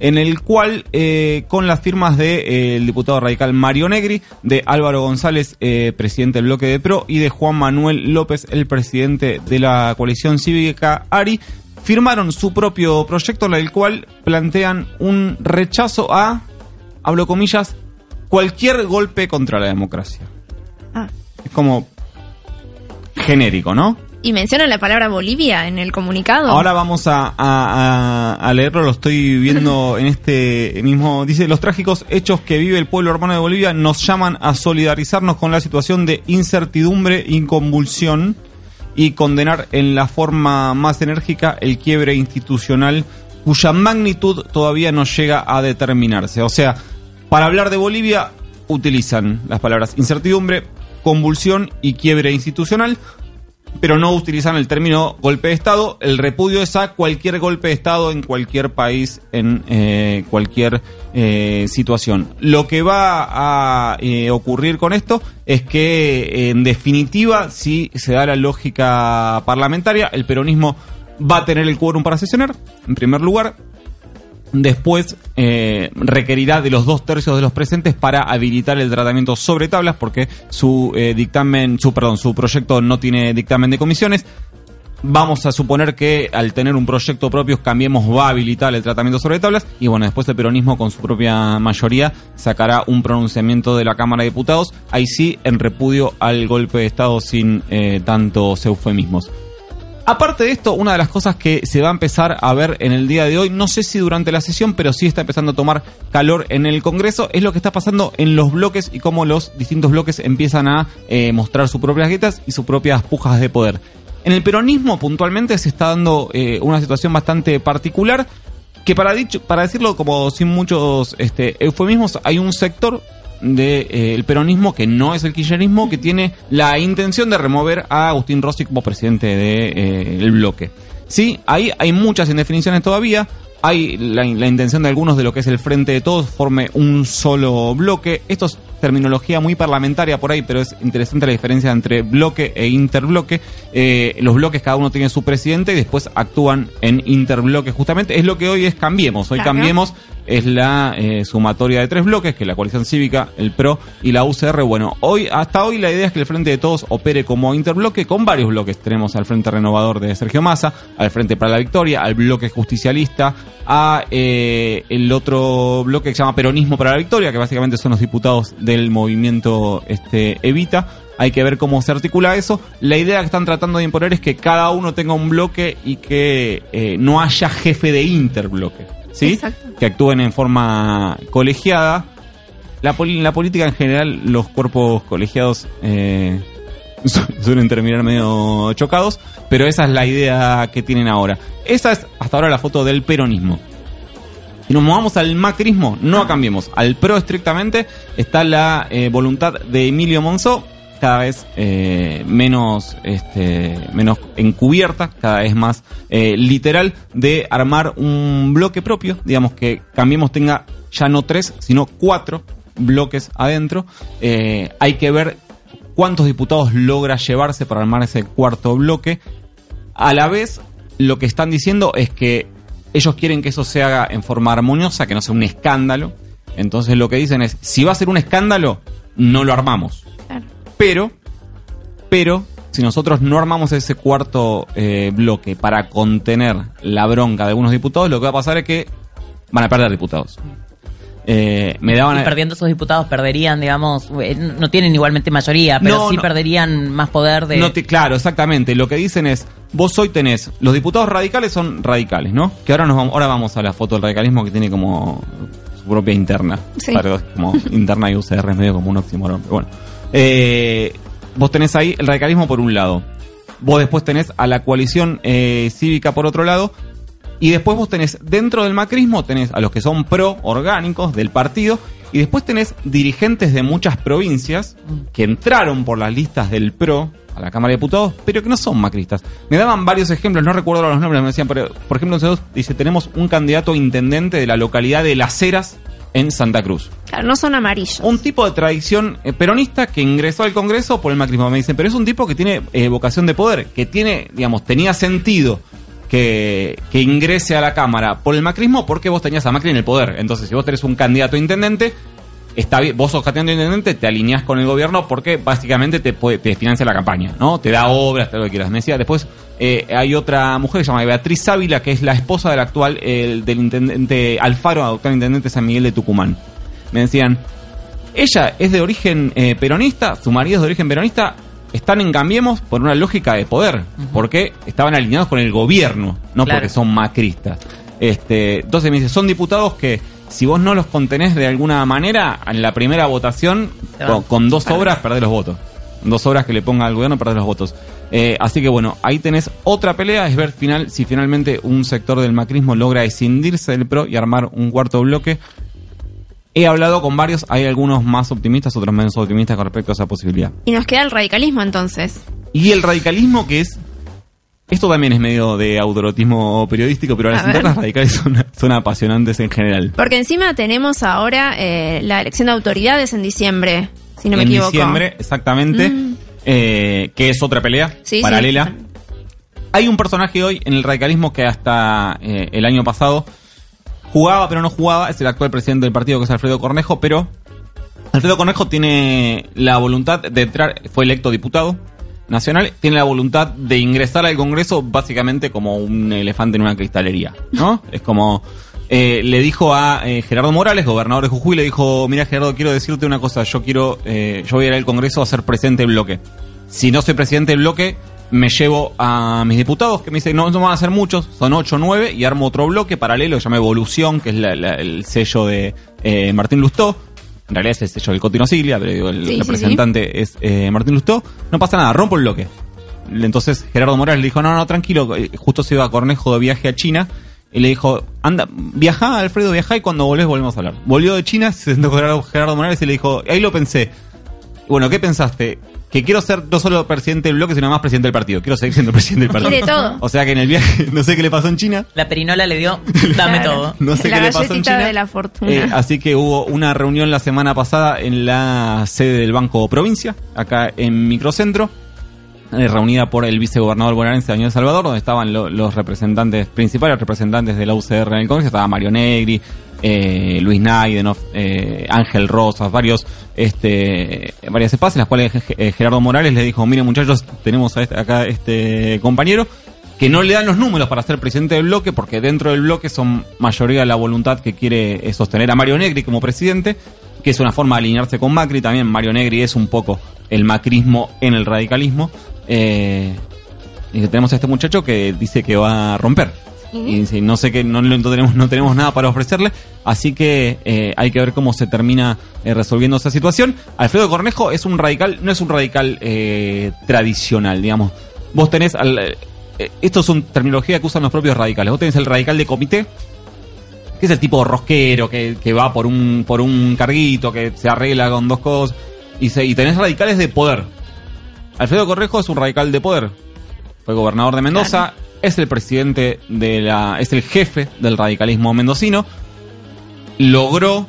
en el cual, eh, con las firmas del diputado radical Mario Negri, de Álvaro González, eh, presidente del bloque de PRO, y de Juan Manuel López, el presidente de la coalición cívica ARI, firmaron su propio proyecto en el cual plantean un rechazo a, hablo comillas, cualquier golpe contra la democracia. Ah. Es como genérico, ¿no? Y menciona la palabra Bolivia en el comunicado. Ahora vamos a- a leerlo, lo estoy viendo en este mismo. Dice: Los trágicos hechos que vive el pueblo hermano de Bolivia nos llaman a solidarizarnos con la situación de incertidumbre y convulsión y condenar en la forma más enérgica el quiebre institucional cuya magnitud todavía no llega a determinarse. O sea, para hablar de Bolivia utilizan las palabras incertidumbre, convulsión y quiebre institucional pero no utilizan el término golpe de Estado. El repudio es a cualquier golpe de Estado en cualquier país, en eh, cualquier eh, situación. Lo que va a eh, ocurrir con esto es que, en definitiva, si se da la lógica parlamentaria, el peronismo va a tener el quórum para sesionar, en primer lugar. Después eh, requerirá de los dos tercios de los presentes para habilitar el tratamiento sobre tablas, porque su eh, dictamen, su perdón, su proyecto no tiene dictamen de comisiones. Vamos a suponer que al tener un proyecto propio, Cambiemos va a habilitar el tratamiento sobre tablas y bueno, después el peronismo con su propia mayoría sacará un pronunciamiento de la Cámara de Diputados, ahí sí en repudio al golpe de Estado sin eh, tantos eufemismos. Aparte de esto, una de las cosas que se va a empezar a ver en el día de hoy, no sé si durante la sesión, pero sí está empezando a tomar calor en el Congreso, es lo que está pasando en los bloques y cómo los distintos bloques empiezan a eh, mostrar sus propias guetas y sus propias pujas de poder. En el peronismo puntualmente se está dando eh, una situación bastante particular que para, dicho, para decirlo como sin muchos este, eufemismos, hay un sector del peronismo que no es el kirchnerismo, que tiene la intención de remover a Agustín Rossi como presidente del bloque. Sí, ahí hay muchas indefiniciones todavía. Hay la, la intención de algunos de lo que es el Frente de Todos forme un solo bloque. Esto es terminología muy parlamentaria por ahí, pero es interesante la diferencia entre bloque e interbloque. Eh, los bloques cada uno tiene su presidente y después actúan en interbloque justamente. Es lo que hoy es Cambiemos. Hoy Claro. Cambiemos es la eh, sumatoria de tres bloques, que es la coalición cívica, el PRO y la UCR. Bueno, hoy hasta hoy la idea es que el Frente de Todos opere como interbloque con varios bloques. Tenemos al Frente Renovador de Sergio Massa, al Frente para la Victoria, al bloque justicialista, a eh, el otro bloque que se llama Peronismo para la Victoria, que básicamente son los diputados del movimiento este, Evita. Hay que ver cómo se articula eso. La idea que están tratando de imponer es que cada uno tenga un bloque y que eh, no haya jefe de interbloque. ¿Sí? Exacto. Que actúen en forma colegiada. La, poli- la política en general, los cuerpos colegiados eh, su- suelen terminar medio chocados, pero esa es la idea que tienen ahora. Esa es hasta ahora la foto del peronismo. Si nos movamos al macrismo, no cambiemos. Al pro estrictamente está la eh, voluntad de Emilio Monzó, cada vez eh, menos, este, menos encubierta, cada vez más eh, literal, de armar un bloque propio. Digamos que Cambiemos tenga ya no tres, sino cuatro bloques adentro. Eh, hay que ver cuántos diputados logra llevarse para armar ese cuarto bloque. A la vez, lo que están diciendo es que ellos quieren que eso se haga en forma armoniosa, que no sea un escándalo. Entonces lo que dicen es, si va a ser un escándalo, no lo armamos. Pero, pero, si nosotros no armamos ese cuarto eh, bloque para contener la bronca de algunos diputados, lo que va a pasar es que van a perder diputados. Eh, me daban Y perdiendo esos diputados perderían, digamos, eh, no tienen igualmente mayoría, pero No, sí no. perderían más poder de... No te- claro, exactamente. Lo que dicen es, vos hoy tenés, los diputados radicales son radicales, ¿no? Que ahora nos vamos, ahora vamos a la foto del radicalismo que tiene como su propia interna. Sí. Claro, es como interna y UCR es medio como un oxímoron. Pero bueno. Eh, vos tenés ahí el radicalismo por un lado. Vos después tenés a la coalición eh, cívica por otro lado. Y después vos tenés, dentro del macrismo, tenés a los que son pro orgánicos del partido. Y después tenés dirigentes de muchas provincias que entraron por las listas del PRO a la Cámara de Diputados, pero que no son macristas. Me daban varios ejemplos, no recuerdo los nombres, me decían, pero, por ejemplo, dice, tenemos un candidato a intendente de la localidad de Las Heras en Santa Cruz. Claro, no son amarillos. Un tipo de tradición eh, peronista que ingresó al Congreso por el macrismo. Me dicen, pero es un tipo que tiene eh, vocación de poder, que tiene, digamos, tenía sentido que, ingrese a la Cámara por el macrismo porque vos tenías a Macri en el poder. Entonces, si vos tenés un candidato a intendente, está bien, vos sos candidato a intendente, te alineás con el gobierno porque básicamente te, puede- te financia la campaña, ¿no? Te da obras, todo lo que quieras. Me decía, después eh, hay otra mujer que se llama Beatriz Ávila, que es la esposa del actual, el- del intendente Alfaro, actual intendente de San Miguel de Tucumán. Me decían, ella es de origen eh, peronista, su marido es de origen peronista, están en Cambiemos por una lógica de poder, porque estaban alineados con el gobierno, no Claro. porque son macristas. Este, entonces me dice, son diputados que si vos no los contenés de alguna manera, en la primera votación, con dos obras perdés los votos. Dos obras que le ponga al gobierno perdés los votos. Eh, así que bueno, ahí tenés otra pelea, es ver final si finalmente un sector del macrismo logra escindirse del PRO y armar un cuarto bloque. He hablado con varios, hay algunos más optimistas, otros menos optimistas con respecto a esa posibilidad. Y nos queda el radicalismo entonces. Y el radicalismo que es... Esto también es medio de autorotismo periodístico, pero A las ver. internas radicales son, son apasionantes en general. Porque encima tenemos ahora eh, la elección de autoridades en diciembre, si no me en equivoco. diciembre, exactamente, Mm. eh, que es otra pelea Sí, paralela. Hay un personaje hoy en el radicalismo que hasta eh, el año pasado jugaba pero no jugaba, es el actual presidente del partido que es Alfredo Cornejo, pero Alfredo Cornejo tiene la voluntad de entrar, fue electo diputado nacional, tiene la voluntad de ingresar al Congreso básicamente como un elefante en una cristalería, ¿no? es como eh, le dijo a eh, Gerardo Morales, gobernador de Jujuy, le dijo, mira Gerardo, quiero decirte una cosa, yo quiero, eh, yo voy a ir al Congreso a ser presidente del bloque. Si no soy presidente del bloque, me llevo a mis diputados, que me dicen, no, no van a ser muchos, son 8 o 9, y armo otro bloque paralelo que se llama Evolución, que es la- la- el sello de eh, Martín Lustó. En realidad es el sello del Cotino Siglia, pero digo, el Sí, sí, representante es eh, Martín Lustó. No pasa nada, rompo el bloque. Entonces Gerardo Morales le dijo, no, no, tranquilo, eh, justo se iba a Cornejo de viaje a China. Y le dijo, anda, viajá, Alfredo, viajá y cuando volvés volvemos a hablar. Volvió de China, se sentó con Gerardo, Gerardo Morales y le dijo, ahí lo pensé. Bueno, ¿qué pensaste? Que quiero ser no solo presidente del bloque, sino más presidente del partido. Quiero seguir siendo presidente del partido. Quiere todo. O sea que en el viaje, no sé qué le pasó en China. La perinola le dio, dame todo. No sé la qué le pasó en galletita China. de la fortuna. Eh, así que hubo una reunión la semana pasada en la sede del Banco Provincia, acá en Microcentro, eh, reunida por el vicegobernador bonaerense Daniel Salvador, donde estaban lo- los representantes, principales representantes de la UCR en el Congreso, estaba Mario Negri, eh, Luis Naidenov, eh, Ángel Rosas, varios, este, varias espacios, en las cuales eh, Gerardo Morales le dijo, miren muchachos, tenemos a este- acá este compañero, que no le dan los números para ser presidente del bloque, porque dentro del bloque son mayoría la voluntad que quiere sostener a Mario Negri como presidente, que es una forma de alinearse con Macri. También Mario Negri es un poco el macrismo en el radicalismo. Y tenemos a este muchacho que dice que va a romper. Y no sé qué, no, no tenemos, no tenemos nada para ofrecerle, así que eh, hay que ver cómo se termina eh, resolviendo esa situación. Alfredo Cornejo es un radical, no es un radical eh, tradicional, digamos. Vos tenés, al, esto es una terminología que usan los propios radicales. Vos tenés el radical de comité, que es el tipo rosquero, que, va por un, por un carguito, que se arregla con dos cosas, y tenés radicales de poder. Alfredo Cornejo es un radical de poder. Fue gobernador de Mendoza, es el presidente de la. es el jefe del radicalismo mendocino. Logró,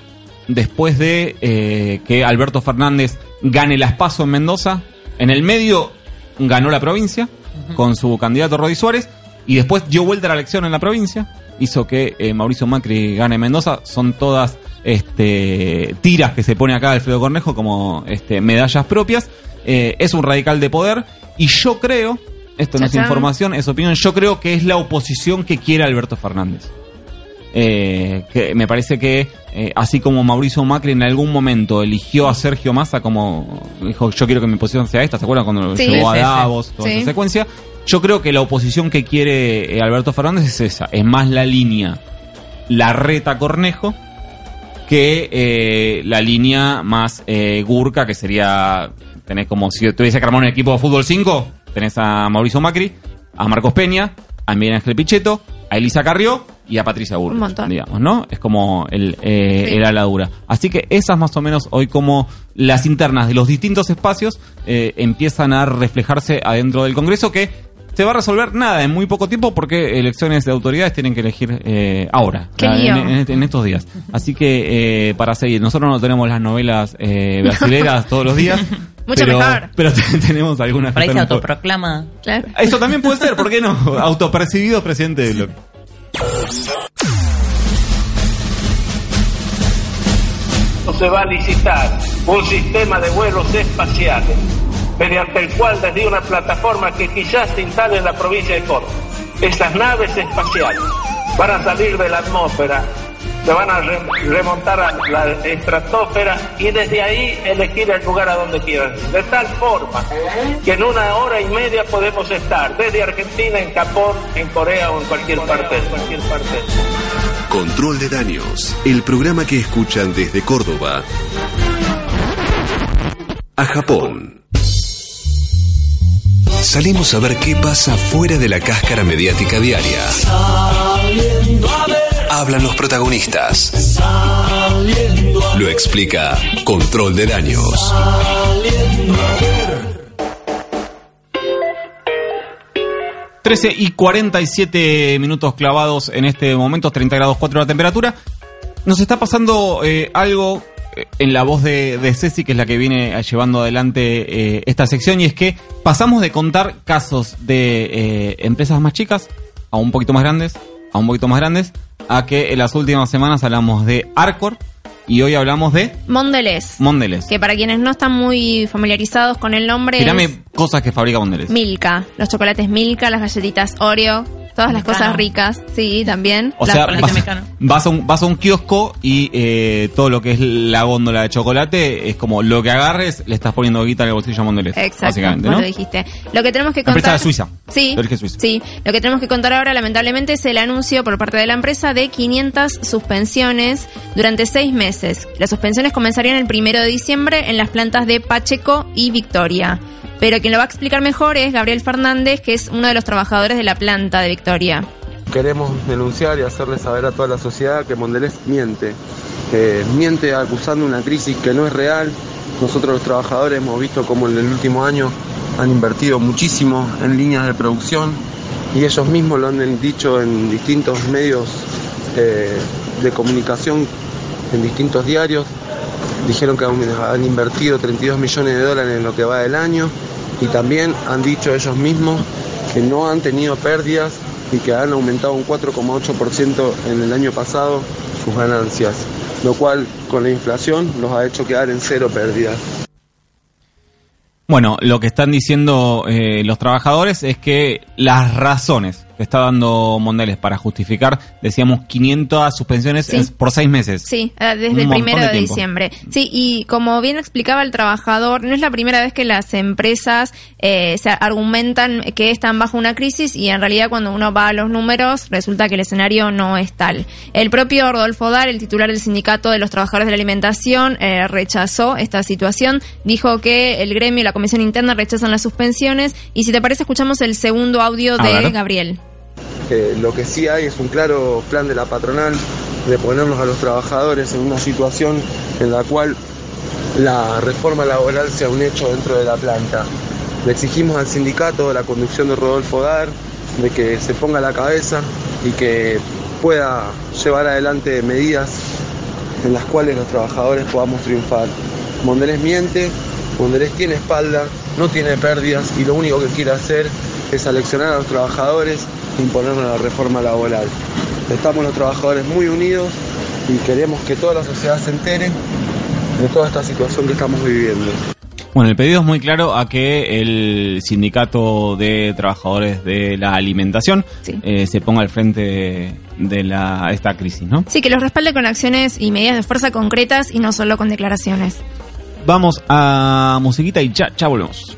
después de eh, que Alberto Fernández gane las PASO en Mendoza, en el medio ganó la provincia con su candidato Rodi Suárez y después dio vuelta a la elección en la provincia, hizo que eh, Mauricio Macri gane Mendoza. Son todas este, tiras que se pone acá Alfredo Cornejo como este, medallas propias. Eh, es un radical de poder y yo creo, esto no es información, es opinión, yo creo que es la oposición que quiere Alberto Fernández. Eh, que me parece que eh, así como Mauricio Macri en algún momento eligió a Sergio Massa como dijo yo quiero que mi posición sea esta, ¿se acuerdan cuando Sí. llegó a Sí, sí, sí. Davos, toda esa secuencia? Yo creo que la oposición que quiere eh, Alberto Fernández es esa, es más la línea la reta Cornejo que la línea más Gurka, que sería, tenés como si tuviese que armar un equipo de fútbol 5, tenés a Mauricio Macri, a Marcos Peña, a Miguel Ángel Pichetto, a Elisa Carrió y a Patricia Burrich, Un montón. digamos, ¿no? Es como el, eh, Sí. ala dura. Así que esas más o menos hoy como las internas de los distintos espacios eh, empiezan a reflejarse adentro del Congreso que se va a resolver nada en muy poco tiempo porque elecciones de autoridades tienen que elegir eh, ahora, en, en- en estos días. Así que eh, para seguir, nosotros no tenemos las novelas eh, brasileras todos los días. Mucho pero, mejor. Pero tenemos algunas Por ahí se autoproclama. Claro. Eso también puede ser, ¿por qué no? Autopercibido presidente del bloque. se va a licitar un sistema de vuelos espaciales mediante el cual desde una plataforma que quizás se instale en la provincia de Córdoba, estas naves espaciales van a salir de la atmósfera se van a re- remontar a la estratosfera y desde ahí elegir el lugar a donde quieran. De tal forma que en una hora y media podemos estar desde Argentina, en Japón, en Corea o en cualquier parte. En cualquier parte. Control de daños, el programa que escuchan desde Córdoba a Japón. Salimos a ver qué pasa fuera de la cáscara mediática diaria. Hablan los protagonistas. Lo explica Control de Daños. 13 y 47 minutos clavados en este momento, 30 grados 4 la temperatura. Nos está pasando eh, algo eh, en la voz de, de Ceci, que es la que viene eh, llevando adelante esta sección, y es que pasamos de contar casos de empresas más chicas a un poquito más grandes, a un poquito más grandes, a que en las últimas semanas hablamos de Arcor y hoy hablamos de Mondelez. Mondelez. Que para quienes no están muy familiarizados con el nombre es Tirame cosas que fabrica Mondelez. Milka. Los chocolates Milka, las galletitas Oreo, todas las cosas ricas. Sí, también. O La- sea, vas, vas a un, vas a un kiosco y eh, todo lo que es la góndola de chocolate es como lo que agarres, le estás poniendo guita en el bolsillo a Mondelez. Exacto, Básicamente, vos ¿no? lo dijiste. Lo que tenemos que La empresa contar... de Suiza. Sí, De origen suizo. sí. Lo que tenemos que contar ahora, lamentablemente, es el anuncio por parte de la empresa de 500 suspensiones durante seis meses. Las suspensiones comenzarían el primero de diciembre en las plantas de Pacheco y Victoria. Pero quien lo va a explicar mejor es Gabriel Fernández, que es uno de los trabajadores de la planta de Victoria. Queremos denunciar y hacerle saber a toda la sociedad que Mondelez miente, miente acusando una crisis que no es real. Nosotros los trabajadores hemos visto como en el último año han invertido muchísimo en líneas de producción y ellos mismos lo han dicho en distintos medios eh, de comunicación, en distintos diarios. Dijeron que han invertido 32 millones de dólares en lo que va del año y también han dicho ellos mismos que no han tenido pérdidas y que han aumentado un 4,8% en el año pasado sus ganancias, lo cual con la inflación los ha hecho quedar en cero pérdidas. Bueno, lo que están diciendo eh, los trabajadores es que las razones está dando Mondelez para justificar, decíamos, 500 suspensiones Sí. es por seis meses. Sí, eh, desde Un el primero de diciembre. Sí, y como bien explicaba el trabajador, no es la primera vez que las empresas eh, se argumentan que están bajo una crisis y en realidad cuando uno va a los números resulta que el escenario no es tal. El propio Rodolfo Dar, el titular del sindicato de los trabajadores de la alimentación, eh, rechazó esta situación, dijo que el gremio y la comisión interna rechazan las suspensiones y si te parece escuchamos el segundo audio A de ver. Gabriel. Lo que sí hay es un claro plan de la patronal de ponernos a los trabajadores en una situación en la cual la reforma laboral sea un hecho dentro de la planta. Le exigimos al sindicato, la conducción de Rodolfo Dar, de que se ponga la cabeza y que pueda llevar adelante medidas en las cuales los trabajadores podamos triunfar. Mondelez miente, Mondelez tiene espalda, no tiene pérdidas y lo único que quiere hacer es aleccionar a los trabajadores imponernos la reforma laboral. Estamos los trabajadores muy unidos y queremos que toda la sociedad se entere de toda esta situación que estamos viviendo. Bueno, el pedido es muy claro a que el sindicato de trabajadores de la alimentación eh, se ponga al frente de, de la, esta crisis, ¿no? Sí, que los respalde con acciones y medidas de fuerza concretas y no solo con declaraciones. Vamos a musiquita y ya, ya volvemos.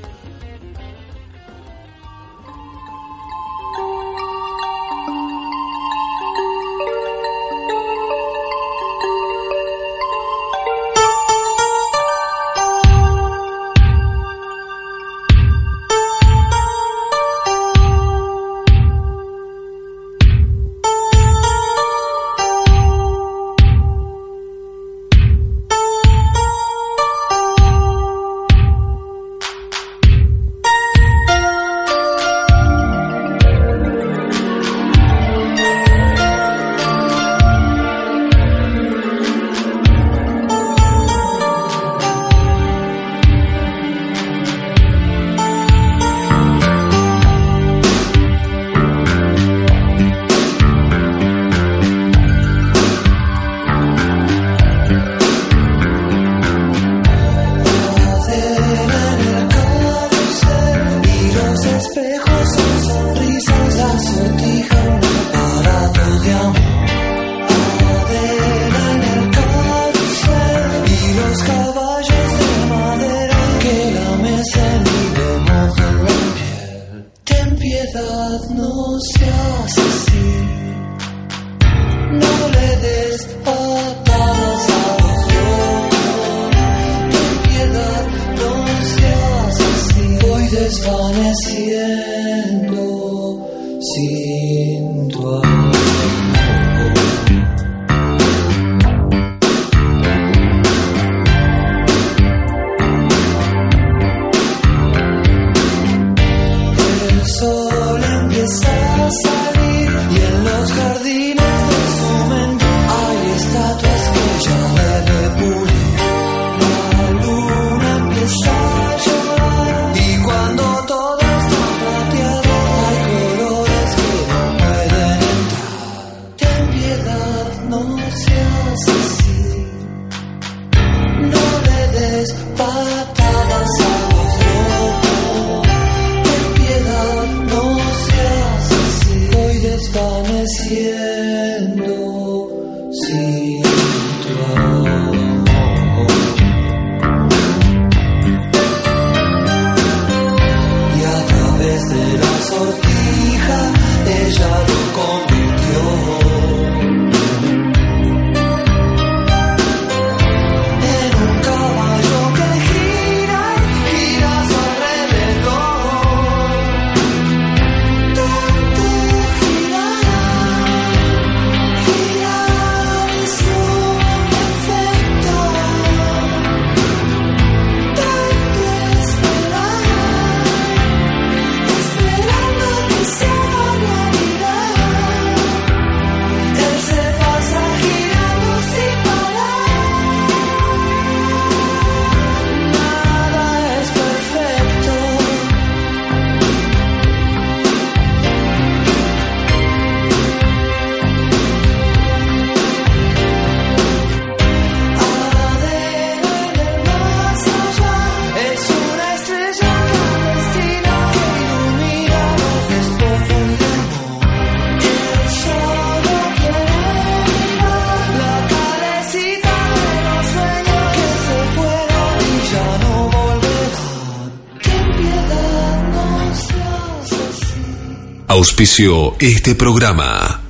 Auspicio este programa.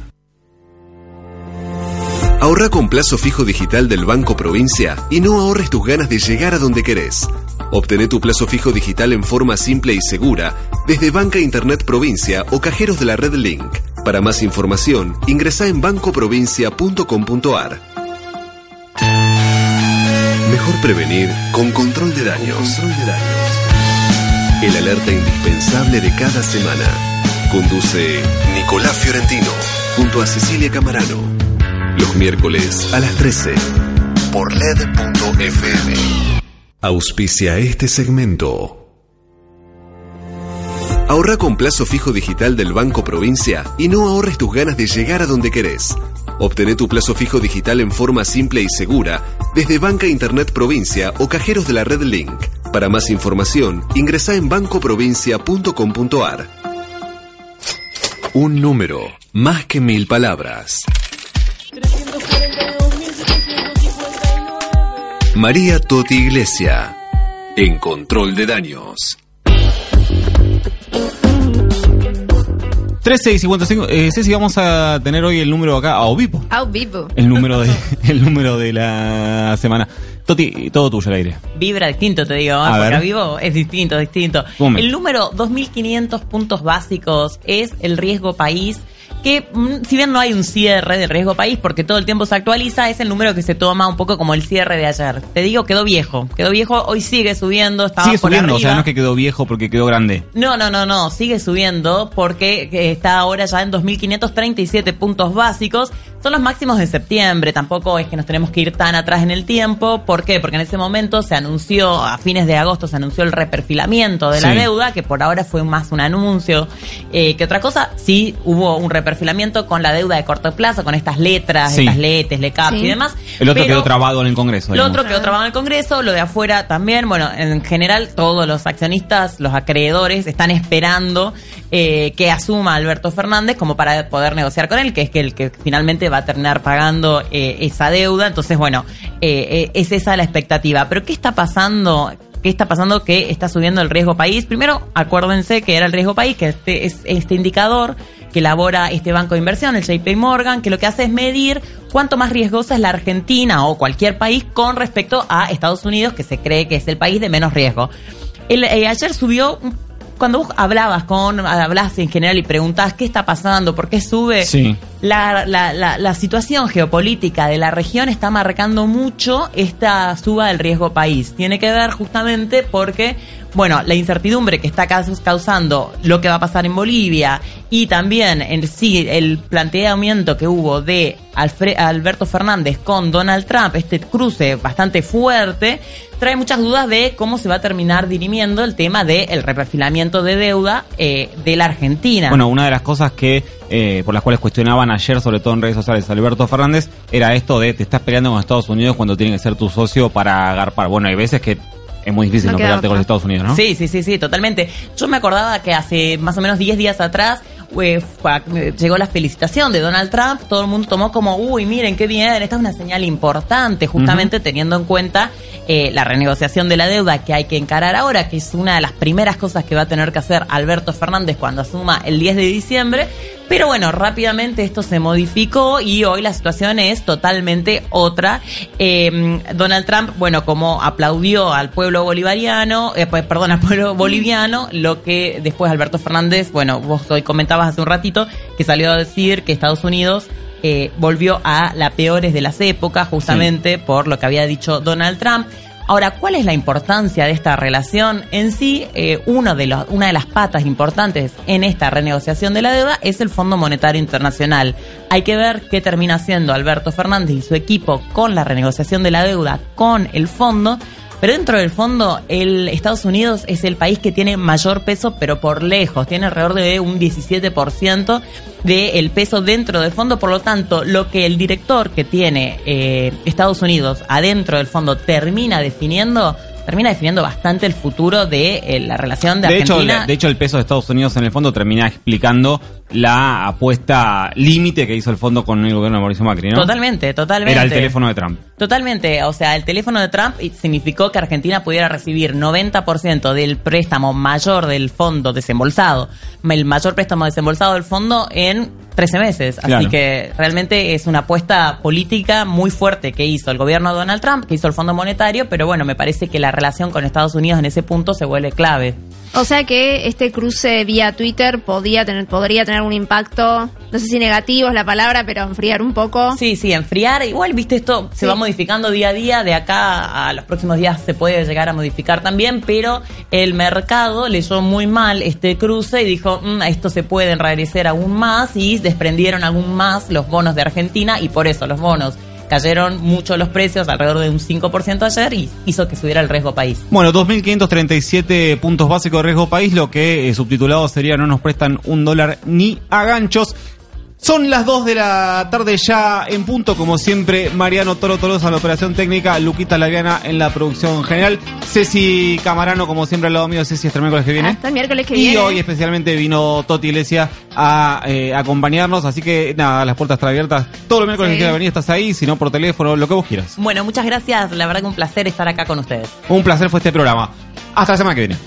Ahorra con plazo fijo digital del Banco Provincia y no ahorres tus ganas de llegar a donde querés. Obtené tu plazo fijo digital en forma simple y segura desde Banca Internet Provincia o cajeros de la red Link. Para más información, ingresa en bancoprovincia.com.ar. Mejor prevenir con control de daños. Control de daños. El alerta indispensable de cada semana. Conduce Nicolás Fiorentino junto a Cecilia Camarano. Los miércoles a las 13 por LED.fm. Auspicia este segmento. Ahorra con plazo fijo digital del Banco Provincia y no ahorres tus ganas de llegar a donde querés. Obtené tu plazo fijo digital en forma simple y segura desde Banca Internet Provincia o cajeros de la red Link. Para más información, ingresa en bancoprovincia.com.ar. Un número, más que mil palabras. María Toti Iglesia, en control de daños. 13 y 55. Eh, Ceci, vamos a tener hoy el número acá a vivo. A vivo. El número de, el número de la semana. Toti, todo tuyo al aire. Vibra distinto, te digo, ¿eh? A porque ver. vivo es distinto, distinto. El número 2500 puntos básicos es el riesgo país. Que mm, si bien no hay un cierre de riesgo país porque todo el tiempo se actualiza, es el número que se toma un poco como el cierre de ayer. Te digo, quedó viejo. Quedó viejo, hoy sigue subiendo, estaba Sigue por subiendo, o sea, no es que quedó viejo porque quedó grande. No, no, no, no, sigue subiendo porque eh, está ahora ya en 2.537 puntos básicos. Son los máximos de septiembre, tampoco es que nos tenemos que ir tan atrás en el tiempo. ¿Por qué? Porque en ese momento se anunció, a fines de agosto se anunció el reperfilamiento de la Sí. deuda, que por ahora fue más un anuncio eh, que otra cosa. Sí hubo un reperfilamiento con la deuda de corto plazo, con estas letras, Sí. estas letes, LECAP Sí. y demás. El otro pero- quedó trabado en el Congreso. lo digamos. otro quedó trabado en el Congreso, lo de afuera también. Bueno, en general todos los accionistas, los acreedores están esperando eh, que asuma Alberto Fernández como para poder negociar con él, que es que el que finalmente va a terminar pagando eh, esa deuda. Entonces, bueno, eh, eh, es esa la expectativa. Pero ¿qué está pasando? ¿Qué está pasando que está subiendo el riesgo país? Primero, acuérdense que era el riesgo país, que este es este indicador que elabora este banco de inversión, el JP Morgan, que lo que hace es medir cuánto más riesgosa es la Argentina o cualquier país con respecto a Estados Unidos, que se cree que es el país de menos riesgo. El, eh, ayer subió, cuando vos hablabas con, hablas en general y preguntás qué está pasando, por qué sube, Sí. la, la, la, la situación geopolítica de la región está marcando mucho esta suba del riesgo país. Tiene que ver justamente porque, bueno, la incertidumbre que está caus- causando lo que va a pasar en Bolivia y también en sí el planteamiento que hubo de Alfre- Alberto Fernández con Donald Trump, este cruce bastante fuerte, trae muchas dudas de cómo se va a terminar dirimiendo el tema del reperfilamiento de deuda eh, de la Argentina. Bueno, una de las cosas que eh, por las cuales cuestionaban ayer, sobre todo en redes sociales, a Alberto Fernández, era esto de te estás peleando con Estados Unidos cuando tiene que ser tu socio para agarpar. Bueno, hay veces que es muy difícil No no, pelearte otra. con Estados Unidos, ¿no? Sí, sí, sí, sí, totalmente. Yo me acordaba que hace más o menos 10 días atrás eh, llegó la felicitación de Donald Trump, todo el mundo tomó como, uy, miren qué bien, esta es una señal importante, justamente teniendo en cuenta eh, la renegociación de la deuda que hay que encarar ahora, que es una de las primeras cosas que va a tener que hacer Alberto Fernández cuando asuma el 10 de diciembre. Pero bueno, rápidamente esto se modificó y hoy la situación es totalmente otra. Eh, Donald Trump, bueno, como aplaudió al pueblo bolivariano, eh, pues, perdón, al pueblo boliviano, lo que después Alberto Fernández, bueno, vos hoy comentabas hace un ratito que salió a decir que Estados Unidos eh, volvió a las peores de las épocas, justamente por lo que había dicho Donald Trump. Ahora, ¿cuál es la importancia de esta relación? En sí, eh, uno de los, una de las patas importantes en esta renegociación de la deuda es el Fondo Monetario Internacional. Hay que ver qué termina haciendo Alberto Fernández y su equipo con la renegociación de la deuda con el fondo. Pero dentro del fondo, el Estados Unidos es el país que tiene mayor peso, pero por lejos. Tiene alrededor de un 17% del peso dentro del fondo. Por lo tanto, lo que el director que tiene eh, Estados Unidos adentro del fondo termina definiendo, termina definiendo bastante el futuro de eh, la relación de, Argentina. de hecho, el peso de Estados Unidos en el fondo termina explicando la apuesta límite que hizo el fondo con el gobierno de Mauricio Macri, ¿no? Totalmente, totalmente. Era el teléfono de Trump. Totalmente, o sea, el teléfono de Trump significó que Argentina pudiera recibir 90% del préstamo mayor del fondo desembolsado, el mayor préstamo desembolsado del fondo en 13 meses. Así Claro. que realmente es una apuesta política muy fuerte que hizo el gobierno de Donald Trump, que hizo el Fondo Monetario, pero bueno, me parece que la relación con Estados Unidos en ese punto se vuelve clave. O sea que este cruce vía Twitter podía tener, podría tener un impacto, no sé si negativo es la palabra, pero enfriar un poco. Sí, sí, enfriar. Igual, viste, esto se va modificando día a día. De acá a los próximos días se puede llegar a modificar también, pero el mercado leyó muy mal este cruce y dijo, "Mm, esto se puede enrarecer aún más y desprendieron aún más los bonos de Argentina y por eso los bonos cayeron mucho los precios, alrededor de un 5% ayer y hizo que subiera el riesgo país. Bueno, 2.537 puntos básicos de riesgo país, lo que eh, subtitulado sería no nos prestan un dólar ni a ganchos. Son las 2 de la tarde ya en punto, como siempre, Mariano Toro Tolosa en la operación técnica, Luquita Laviana en la producción general, Ceci Camarano, como siempre, al lado mío, Ceci, hasta el miércoles que viene. Hasta el miércoles que Y viene. hoy especialmente vino Toti Iglesias a eh, acompañarnos, así que nada, las puertas están abiertas. Todos los miércoles Sí. que quieras venir estás ahí, si no por teléfono, lo que vos quieras. Bueno, muchas gracias. La verdad que un placer estar acá con ustedes. Un placer fue este programa. Hasta la semana que viene.